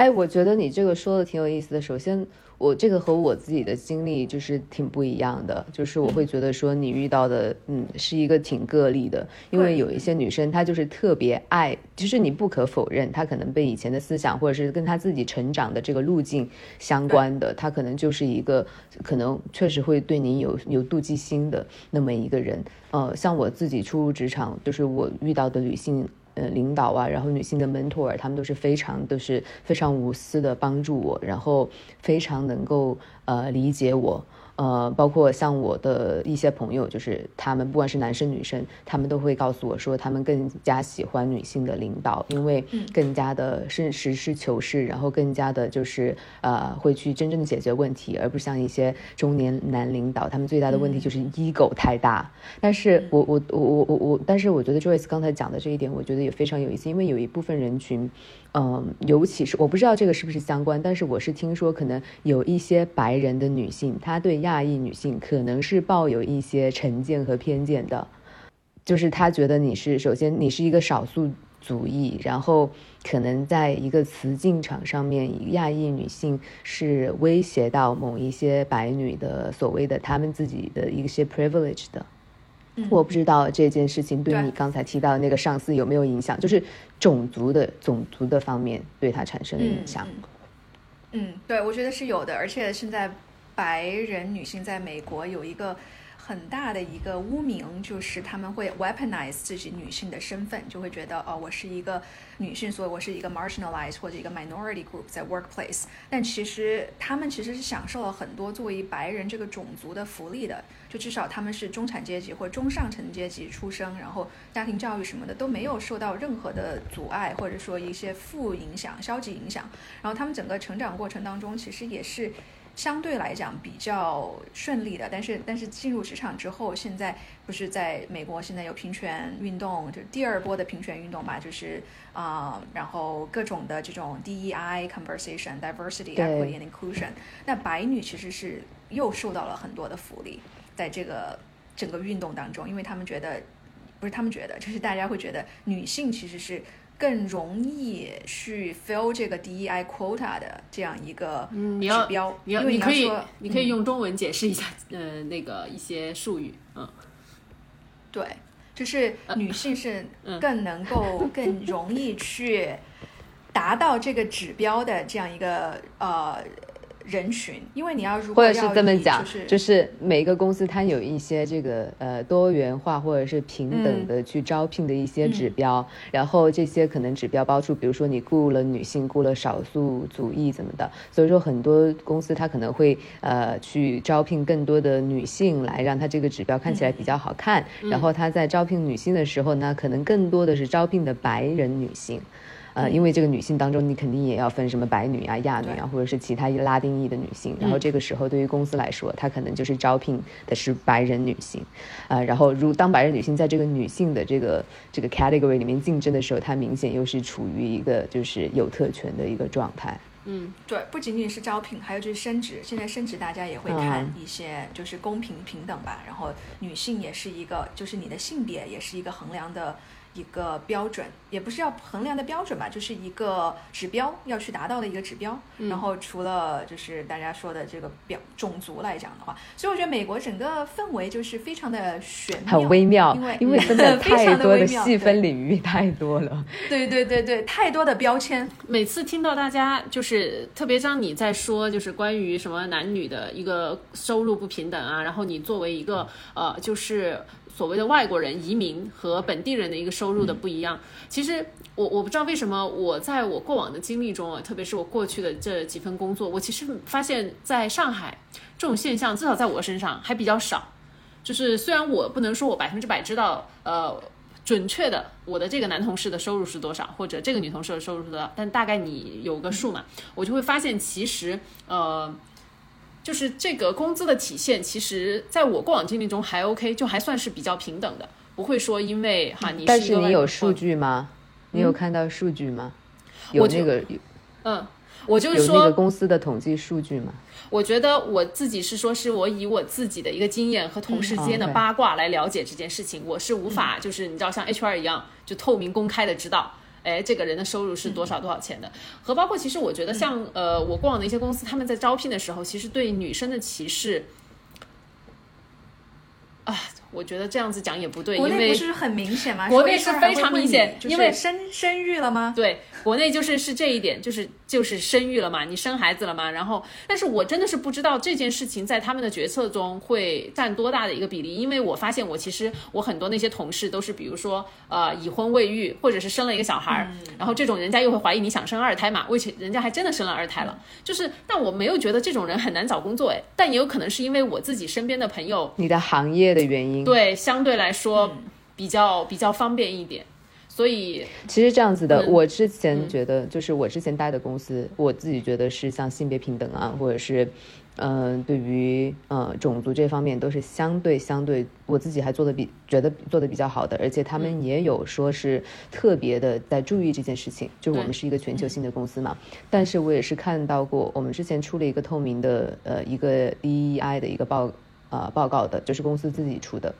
哎，我觉得你这个说的挺有意思的。首先。我这个和我自己的经历就是挺不一样的，就是我会觉得说你遇到的，嗯，是一个挺个例的，因为有一些女生她就是特别爱，就是你不可否认，她可能被以前的思想或者是跟她自己成长的这个路径相关的，她可能就是一个可能确实会对你有有妒忌心的那么一个人。呃，像我自己初入职场，就是我遇到的女性。呃，领导啊，然后女性的 mentor，他们都是非常都是非常无私的帮助我，然后非常能够呃理解我。呃，包括像我的一些朋友，就是他们不管是男生女生，他们都会告诉我说，他们更加喜欢女性的领导，因为更加的是实事求是，然后更加的就是呃会去真正的解决问题，而不像一些中年男领导，他们最大的问题就是 ego 太大。但是我我我我我我，但是我觉得 Joyce 刚才讲的这一点，我觉得也非常有意思，因为有一部分人群。嗯，尤其是我不知道这个是不是相关，但是我是听说可能有一些白人的女性，她对亚裔女性可能是抱有一些成见和偏见的，就是她觉得你是首先你是一个少数族裔，然后可能在一个雌竞场上面，亚裔女性是威胁到某一些白女的所谓的他们自己的一些 privilege 的。我不知道这件事情对你刚才提到的那个上司有没有影响，就是种族的种族的方面对他产生的影响。嗯，对，我觉得是有的，而且现在白人女性在美国有一个。很大的一个污名就是他们会 weaponize 自己女性的身份，就会觉得哦，我是一个女性，所以我是一个 marginalized 或者一个 minority group 在 workplace。但其实他们其实是享受了很多作为白人这个种族的福利的，就至少他们是中产阶级或中上层阶级出生，然后家庭教育什么的都没有受到任何的阻碍，或者说一些负影响、消极影响。然后他们整个成长过程当中，其实也是。相对来讲比较顺利的，但是但是进入职场之后，现在不是在美国现在有平权运动，就第二波的平权运动吧，就是啊，然后各种的这种 DEI conversation diversity equity and inclusion，那白女其实是又受到了很多的福利，在这个整个运动当中，因为他们觉得不是他们觉得，就是大家会觉得女性其实是。更容易去 fill 这个 DEI quota 的这样一个指标，你要你可以你可以用中文解释一下，呃，那个一些术语，嗯，对，就是女性是更能够更容易去达到这个指标的这样一个呃人群，因为你要如或者是这么讲，就是就是每个公司它有一些这个呃多元化或者是平等的去招聘的一些指标，然后这些可能指标包括，比如说你雇了女性，雇了少数族裔怎么的，所以说很多公司它可能会呃去招聘更多的女性来让它这个指标看起来比较好看，然后它在招聘女性的时候呢，可能更多的是招聘的白人女性。呃，因为这个女性当中，你肯定也要分什么白女啊、亚女啊，或者是其他拉丁裔的女性。然后这个时候，对于公司来说，它可能就是招聘的是白人女性。啊，然后如当白人女性在这个女性的这个这个 category 里面竞争的时候，她明显又是处于一个就是有特权的一个状态。嗯，对，不仅仅是招聘，还有就是升职。现在升职大家也会看一些就是公平平等吧。然后女性也是一个，就是你的性别也是一个衡量的。一个标准，也不是要衡量的标准吧，就是一个指标要去达到的一个指标。然后除了就是大家说的这个表种族来讲的话，所以我觉得美国整个氛围就是非常的玄妙，很微妙，因为因为真的 <laughs> 太多的细分领域太多了。<laughs> 对对对对，太多的标签。每次听到大家就是特别像你在说就是关于什么男女的一个收入不平等啊，然后你作为一个呃就是。所谓的外国人移民和本地人的一个收入的不一样，其实我我不知道为什么我在我过往的经历中啊，特别是我过去的这几份工作，我其实发现在上海这种现象，至少在我身上还比较少。就是虽然我不能说我百分之百知道，呃，准确的我的这个男同事的收入是多少，或者这个女同事的收入是多少，但大概你有个数嘛，我就会发现其实呃。就是这个工资的体现，其实在我过往经历中还 OK，就还算是比较平等的，不会说因为哈你。但是你有数据吗？你有看到数据吗？有那个，嗯，我就是说有那个公司的统计数据吗？我觉得我自己是说，是我以我自己的一个经验和同事之间的八卦来了解这件事情，我是无法就是你知道像 HR 一样就透明公开的知道。哎，这个人的收入是多少多少钱的？和包括其实我觉得像呃，我过往的一些公司，他们在招聘的时候，其实对女生的歧视，啊。我觉得这样子讲也不对，国内不是很明显吗？国内是非常明显，因为生生育了吗？对，国内就是是这一点，就是就是生育了嘛，你生孩子了嘛。然后，但是我真的是不知道这件事情在他们的决策中会占多大的一个比例，因为我发现我其实我很多那些同事都是，比如说呃已婚未育，或者是生了一个小孩儿，然后这种人家又会怀疑你想生二胎嘛，为且人家还真的生了二胎了，就是但我没有觉得这种人很难找工作哎，但也有可能是因为我自己身边的朋友，你的行业的原因。对，相对来说比较比较方便一点，所以其实这样子的，我之前觉得就是我之前待的公司，我自己觉得是像性别平等啊，或者是嗯，对于呃种族这方面都是相对相对，我自己还做的比觉得做的比较好的，而且他们也有说是特别的在注意这件事情，就是我们是一个全球性的公司嘛，但是我也是看到过，我们之前出了一个透明的呃一个 DEI 的一个报。呃，报告的就是公司自己出的，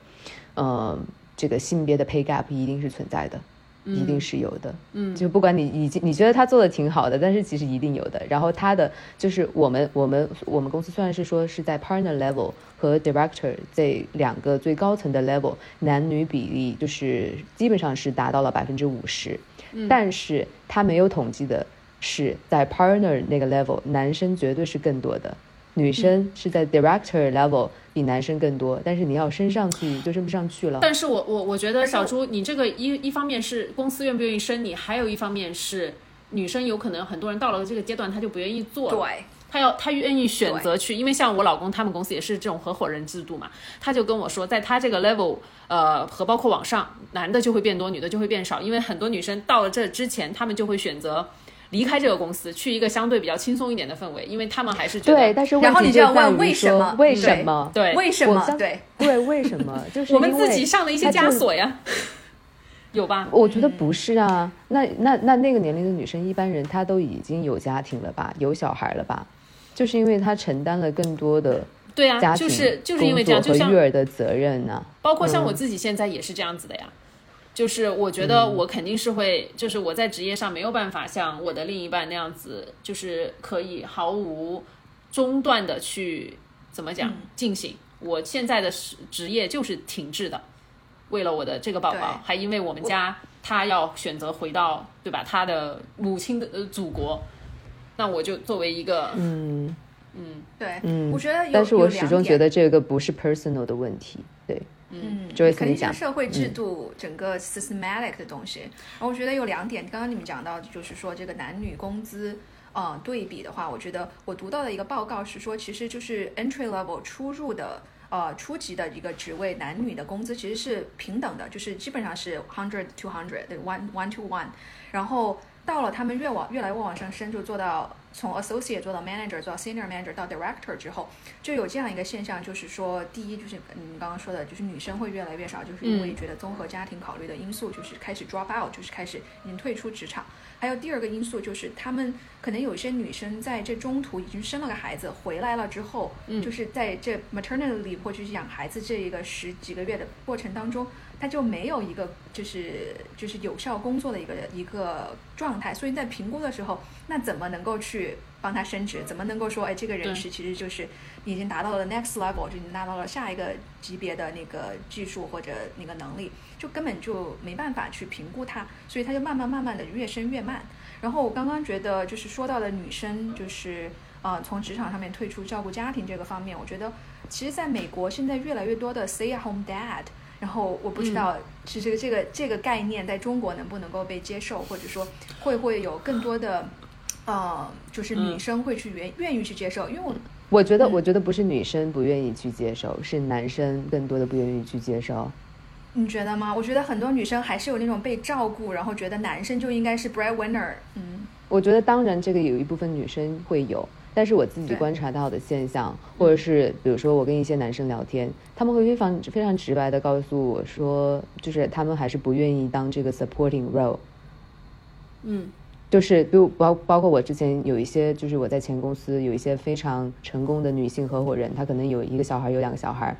嗯，这个性别的 pay gap 一定是存在的，一定是有的，嗯，就不管你已经你觉得他做的挺好的，但是其实一定有的。然后他的就是我们我们我们公司虽然是说是在 partner level 和 director 这两个最高层的 level 男女比例就是基本上是达到了百分之五十，但是他没有统计的是在 partner 那个 level 男生绝对是更多的。女生是在 director level 比男生更多，但是你要升上去就升不上去了。但是我我我觉得小朱，你这个一一方面是公司愿不愿意升你，还有一方面是女生有可能很多人到了这个阶段，她就不愿意做了。对，她要她愿意选择去，因为像我老公他们公司也是这种合伙人制度嘛，他就跟我说，在他这个 level，呃，和包括往上，男的就会变多，女的就会变少，因为很多女生到了这之前，他们就会选择。离开这个公司，去一个相对比较轻松一点的氛围，因为他们还是觉得。对，但是然后你就要问为什么？为什么？对，为什么？对，对，为什么？<laughs> 就是我们自己上了一些枷锁呀，<laughs> 有吧？我觉得不是啊，那那那那个年龄的女生，一般人她都已经有家庭了吧，有小孩了吧？就是因为她承担了更多的对啊，就是就是因为这样，就像育儿的责任呢。包括像我自己现在也是这样子的呀。就是我觉得我肯定是会，就是我在职业上没有办法像我的另一半那样子，就是可以毫无中断的去怎么讲进行。我现在的职业就是停滞的，为了我的这个宝宝，还因为我们家他要选择回到对吧？他的母亲的呃祖国，那我就作为一个嗯。嗯，对，嗯，我觉得有，但是我始终觉得这个不是 personal 的问题，对，嗯，Joyce，肯定是社会制度整个 systematic 的东西。然后我觉得有两点，刚刚你们讲到，就是说这个男女工资。呃，对比的话，我觉得我读到的一个报告是说，其实就是 entry level 出入的呃初级的一个职位，男女的工资其实是平等的，就是基本上是 hundred to hundred，对 one one to one。然后到了他们越往越来越往上升，就做到从 associate 做到 manager，做到 senior manager 到 director 之后，就有这样一个现象，就是说，第一就是你们刚刚说的，就是女生会越来越少，就是因为觉得综合家庭考虑的因素，就是开始 drop out，就是开始已经退出职场。还有第二个因素就是，他们可能有些女生在这中途已经生了个孩子，回来了之后，嗯就是在这 maternity 或者是养孩子这一个十几个月的过程当中，她就没有一个就是就是有效工作的一个一个状态，所以在评估的时候，那怎么能够去帮他升职？怎么能够说，哎，这个人是其实就是已经达到了 next level，就已经达到了下一个级别的那个技术或者那个能力，就根本就没办法去评估他，所以他就慢慢慢慢的越升越慢。然后我刚刚觉得就是说到的女生就是呃从职场上面退出照顾家庭这个方面，我觉得其实在美国现在越来越多的 stay at home dad。然后我不知道是这个这个这个概念在中国能不能够被接受，或者说会不会有更多的，呃，就是女嗯生会去愿愿意去接受，因为我我觉得，嗯我觉得不是女生不愿意去接受，是男生更多的不愿意去接受。你觉得吗？我觉得很多女生还是有那种被照顾，然后觉得男生就应该是 breadwinner。嗯我觉得当然这个有一部分女生会有，但是我自己观察到的现象，或者是比如说我跟一些男生聊天，他们会非常非常直白的告诉我说，就是他们还是不愿意当这个 supporting role。嗯。就是比如包包括我之前有一些，就是我在前公司有一些非常成功的女性合伙人，她可能有一个小孩，有两个小孩，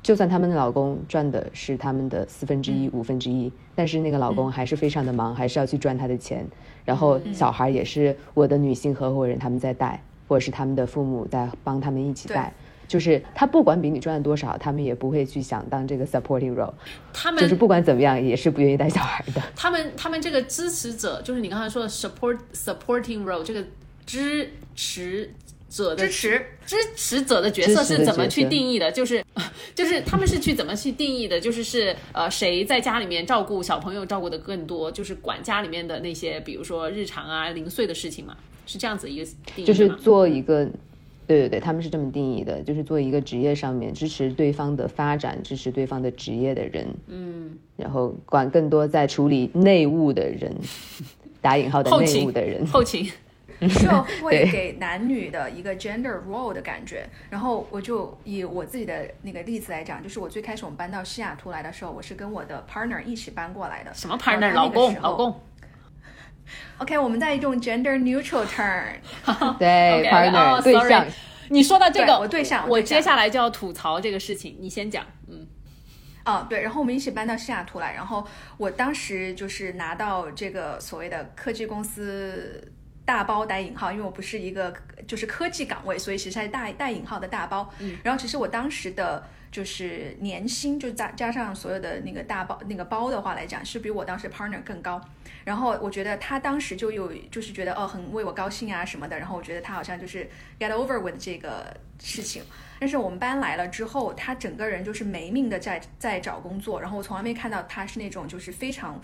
就算他们的老公赚的是他们的四分之一、五分之一，但是那个老公还是非常的忙，还是要去赚他的钱，然后小孩也是我的女性合伙人他们在带，或者是他们的父母在帮他们一起带。就是他不管比你赚多少，他们也不会去想当这个 supporting role，他们就是不管怎么样也是不愿意带小孩的。<laughs> 他们他们这个支持者，就是你刚才说的 support supporting role 这个支持者的支持支持者的角色是怎么去定义的？就是 <laughs> 就是他们是去怎么去定义的？就是是呃谁在家里面照顾小朋友照顾的更多，就是管家里面的那些，比如说日常啊零碎的事情嘛，是这样子一个定义就是？做一个，对对对，他们是这么定义的，就是做一个职业上面支持对方的发展，支持对方的职业的人，嗯，然后管更多在处理内务的人，打引号的内后勤务的人。后勤，后勤社 <laughs> 会给男女的一个 gender role 的感觉。然后我就以我自己的那个例子来讲，就是我最开始我们搬到西雅图来的时候，我是跟我的 partner 一起搬过来的。什么 partner 老公老公 <laughs> OK，我们在用 gender neutral term。<laughs> 对 OK，partner、哦对 sorry 象，你说到这个，对我对象我接下来就要吐槽这个事情，你先讲，嗯。啊，对，然后我们一起搬到西雅图来，然后我当时就是拿到这个所谓的科技公司大包带引号，因为我不是一个就是科技岗位，所以其实还带带引号的大包。嗯，然后其实我当时的就是年薪就加加上所有的那个大包那个包的话来讲，是比我当时 partner 更高。然后我觉得他当时就有就是觉得哦很为我高兴啊什么的，然后我觉得他好像就是 get over with 这个事情。但是我们搬来了之后，他整个人就是没命的在在找工作，然后我从来没看到他是那种就是非常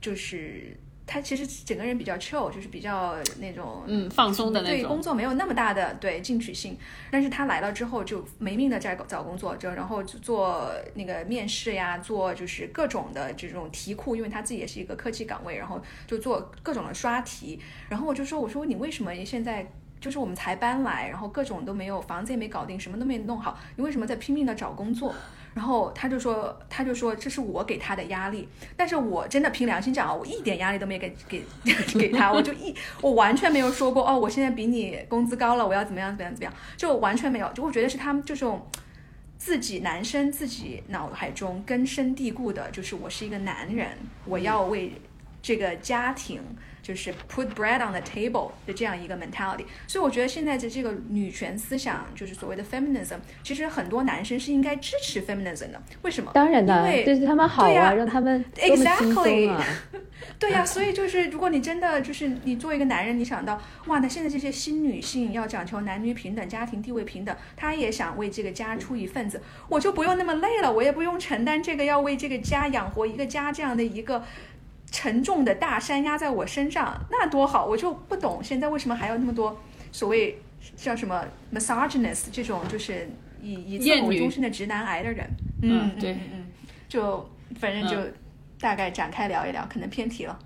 就是。他其实整个人比较 chill，就是比较那种嗯放松的那对工作没有那么大的对进取性。但是他来了之后就没命的在找工作，就然后就做那个面试呀，做就是各种的这种题库，因为他自己也是一个科技岗位，然后就做各种的刷题。然后我就说，我说你为什么现在？就是我们才搬来，然后各种都没有，房子也没搞定，什么都没弄好，你为什么在拼命的找工作？然后他就说，他就说这是我给他的压力，但是我真的凭良心讲啊，我一点压力都没给给 <laughs> 给他，我就一我完全没有说过哦，我现在比你工资高了，我要怎么样怎么样怎么样，就完全没有，就我觉得是他们这种自己男生自己脑海中根深蒂固的，就是我是一个男人，我要为这个家庭就是 put bread on the table 的这样一个 mentality。所以我觉得现在的这个女权思想，就是所谓的 feminism，其实很多男生是应该支持 feminism 的。为什么？当然的，这是他们好啊，让他们 <laughs> exactly。<laughs> 对呀，所以就是如果你真的就是你作为一个男人，你想到哇，那现在这些新女性要讲求男女平等、家庭地位平等，她也想为这个家出一份子，我就不用那么累了，我也不用承担这个要为这个家养活一个家这样的一个。沉重的大山压在我身上，那多好！我就不懂现在为什么还有那么多所谓叫什么 misogynist 这种就是以以自我为中心的直男癌的人。嗯，对，嗯，就反正就大概展开聊一聊，可能偏题了。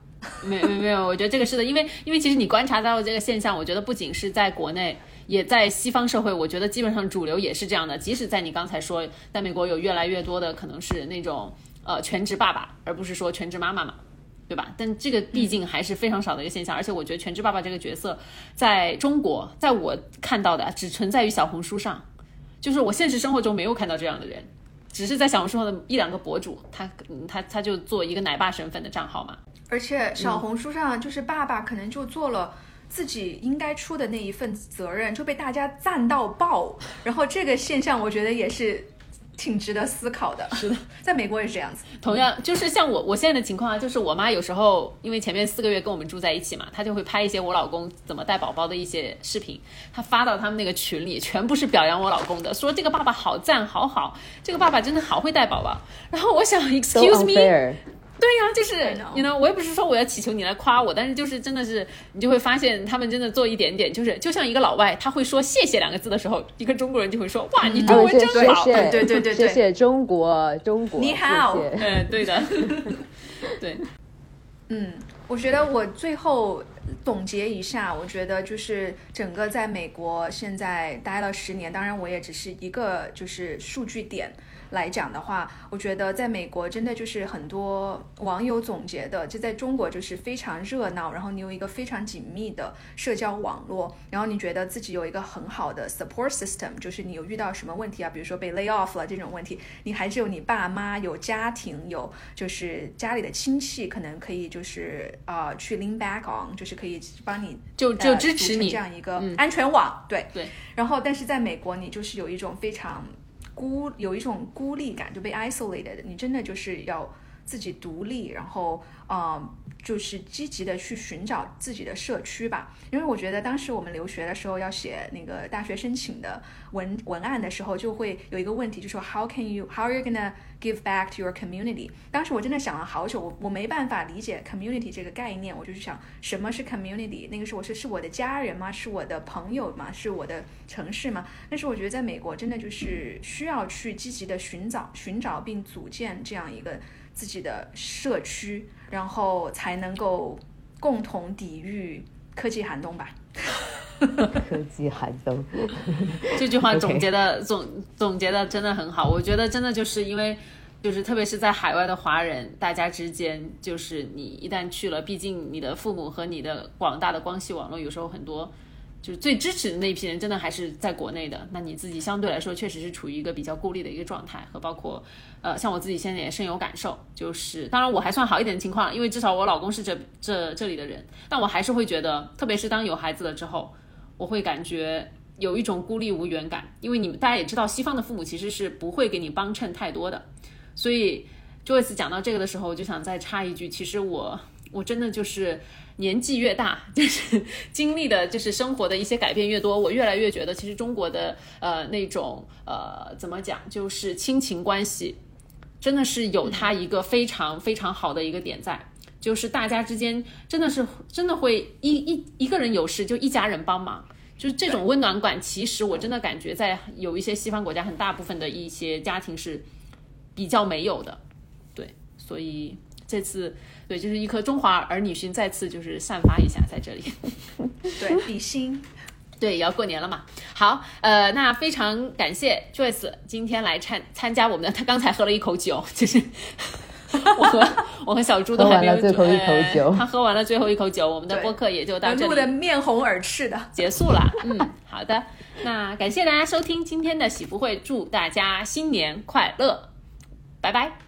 没没没有，我觉得这个是的，因为因为其实你观察到这个现象，我觉得不仅是在国内，也在西方社会，我觉得基本上主流也是这样的。即使在你刚才说，在美国有越来越多的可能是那种呃全职爸爸，而不是说全职妈妈嘛。对吧？但这个毕竟还是非常少的一个现象，而且我觉得全职爸爸这个角色，在中国，在我看到的只存在于小红书上，就是我现实生活中没有看到这样的人，只是在小红书上的一两个博主，他他他就做一个奶爸身份的账号嘛。而且小红书上就是爸爸可能就做了自己应该出的那一份责任，就被大家赞到爆，然后这个现象我觉得也是。挺值得思考的，是的，<laughs> 在美国也是这样子。同样，就是像我我现在的情况啊，就是我妈有时候因为前面四个月跟我们住在一起嘛，她就会拍一些我老公怎么带宝宝的一些视频，她发到他们那个群里，全部是表扬我老公的，说这个爸爸好赞，好好，这个爸爸真的好会带宝宝。然后我想，excuse me。对呀，就是你呢，我也不是说我要祈求你来夸我，但是就是真的是，你就会发现他们真的做一点点，就是就像一个老外，他会说谢谢两个字的时候，一个中国人就会说哇，你中文真好，对对对对，谢谢中国中国，你好，嗯，对的，<laughs> 对，嗯，我觉得我最后总结一下，我觉得就是整个在美国现在待了十年，当然我也只是一个就是数据点。来讲的话，我觉得在美国真的就是很多网友总结的，就在中国就是非常热闹，然后你有一个非常紧密的社交网络，然后你觉得自己有一个很好的 support system，就是你有遇到什么问题啊，比如说被 lay off 了这种问题，你还是有你爸妈，有家庭，有就是家里的亲戚，可能可以就是啊去 lean back on，就是可以帮你就就支持你这样一个安全网，对对。然后但是在美国，你就是有一种非常。孤有一种孤立感，就被 isolated。你真的就是要自己独立，然后，嗯。就是积极的去寻找自己的社区吧，因为我觉得当时我们留学的时候要写那个大学申请的文文案的时候，就会有一个问题，就说 How can you How are you gonna give back to your community？当时我真的想了好久，我我没办法理解 community 这个概念，我就去想什么是 community？那个时候我是是我的家人吗？是我的朋友吗？是我的城市吗？但是我觉得在美国真的就是需要去积极的寻找寻找并组建这样一个自己的社区。然后才能够共同抵御科技寒冬吧。<laughs> 科技寒冬，<laughs> 这句话总结的总总结的真的很好。我觉得真的就是因为，就是特别是在海外的华人，大家之间，就是你一旦去了，毕竟你的父母和你的广大的关系网络，有时候很多。就是最支持的那一批人，真的还是在国内的。那你自己相对来说，确实是处于一个比较孤立的一个状态，和包括，呃，像我自己现在也深有感受。就是，当然我还算好一点的情况，因为至少我老公是这这这里的人，但我还是会觉得，特别是当有孩子了之后，我会感觉有一种孤立无援感。因为你们大家也知道，西方的父母其实是不会给你帮衬太多的。所以，Joyce 讲到这个的时候，我就想再插一句，其实我我真的就是。年纪越大，<laughs> 就是经历的，就是生活的一些改变越多，我越来越觉得，其实中国的呃那种呃怎么讲，就是亲情关系，真的是有它一个非常非常好的一个点在，就是大家之间真的是真的会一一一个人有事就一家人帮忙，就是这种温暖感，其实我真的感觉在有一些西方国家很大部分的一些家庭是比较没有的，对，所以这次。对，就是一颗中华儿女心再次就是散发一下在这里。<laughs> 对，比心。对，也要过年了嘛。好，呃，那非常感谢 Joyce 今天来参参加我们的。他刚才喝了一口酒，就是 <laughs> 我和我和小猪都还没有最后一口酒。他喝完了最后一口酒，我们的播客也就到这里。录的面红耳赤的结束了。嗯，好的。那感谢大家收听今天的喜福会，祝大家新年快乐，拜拜。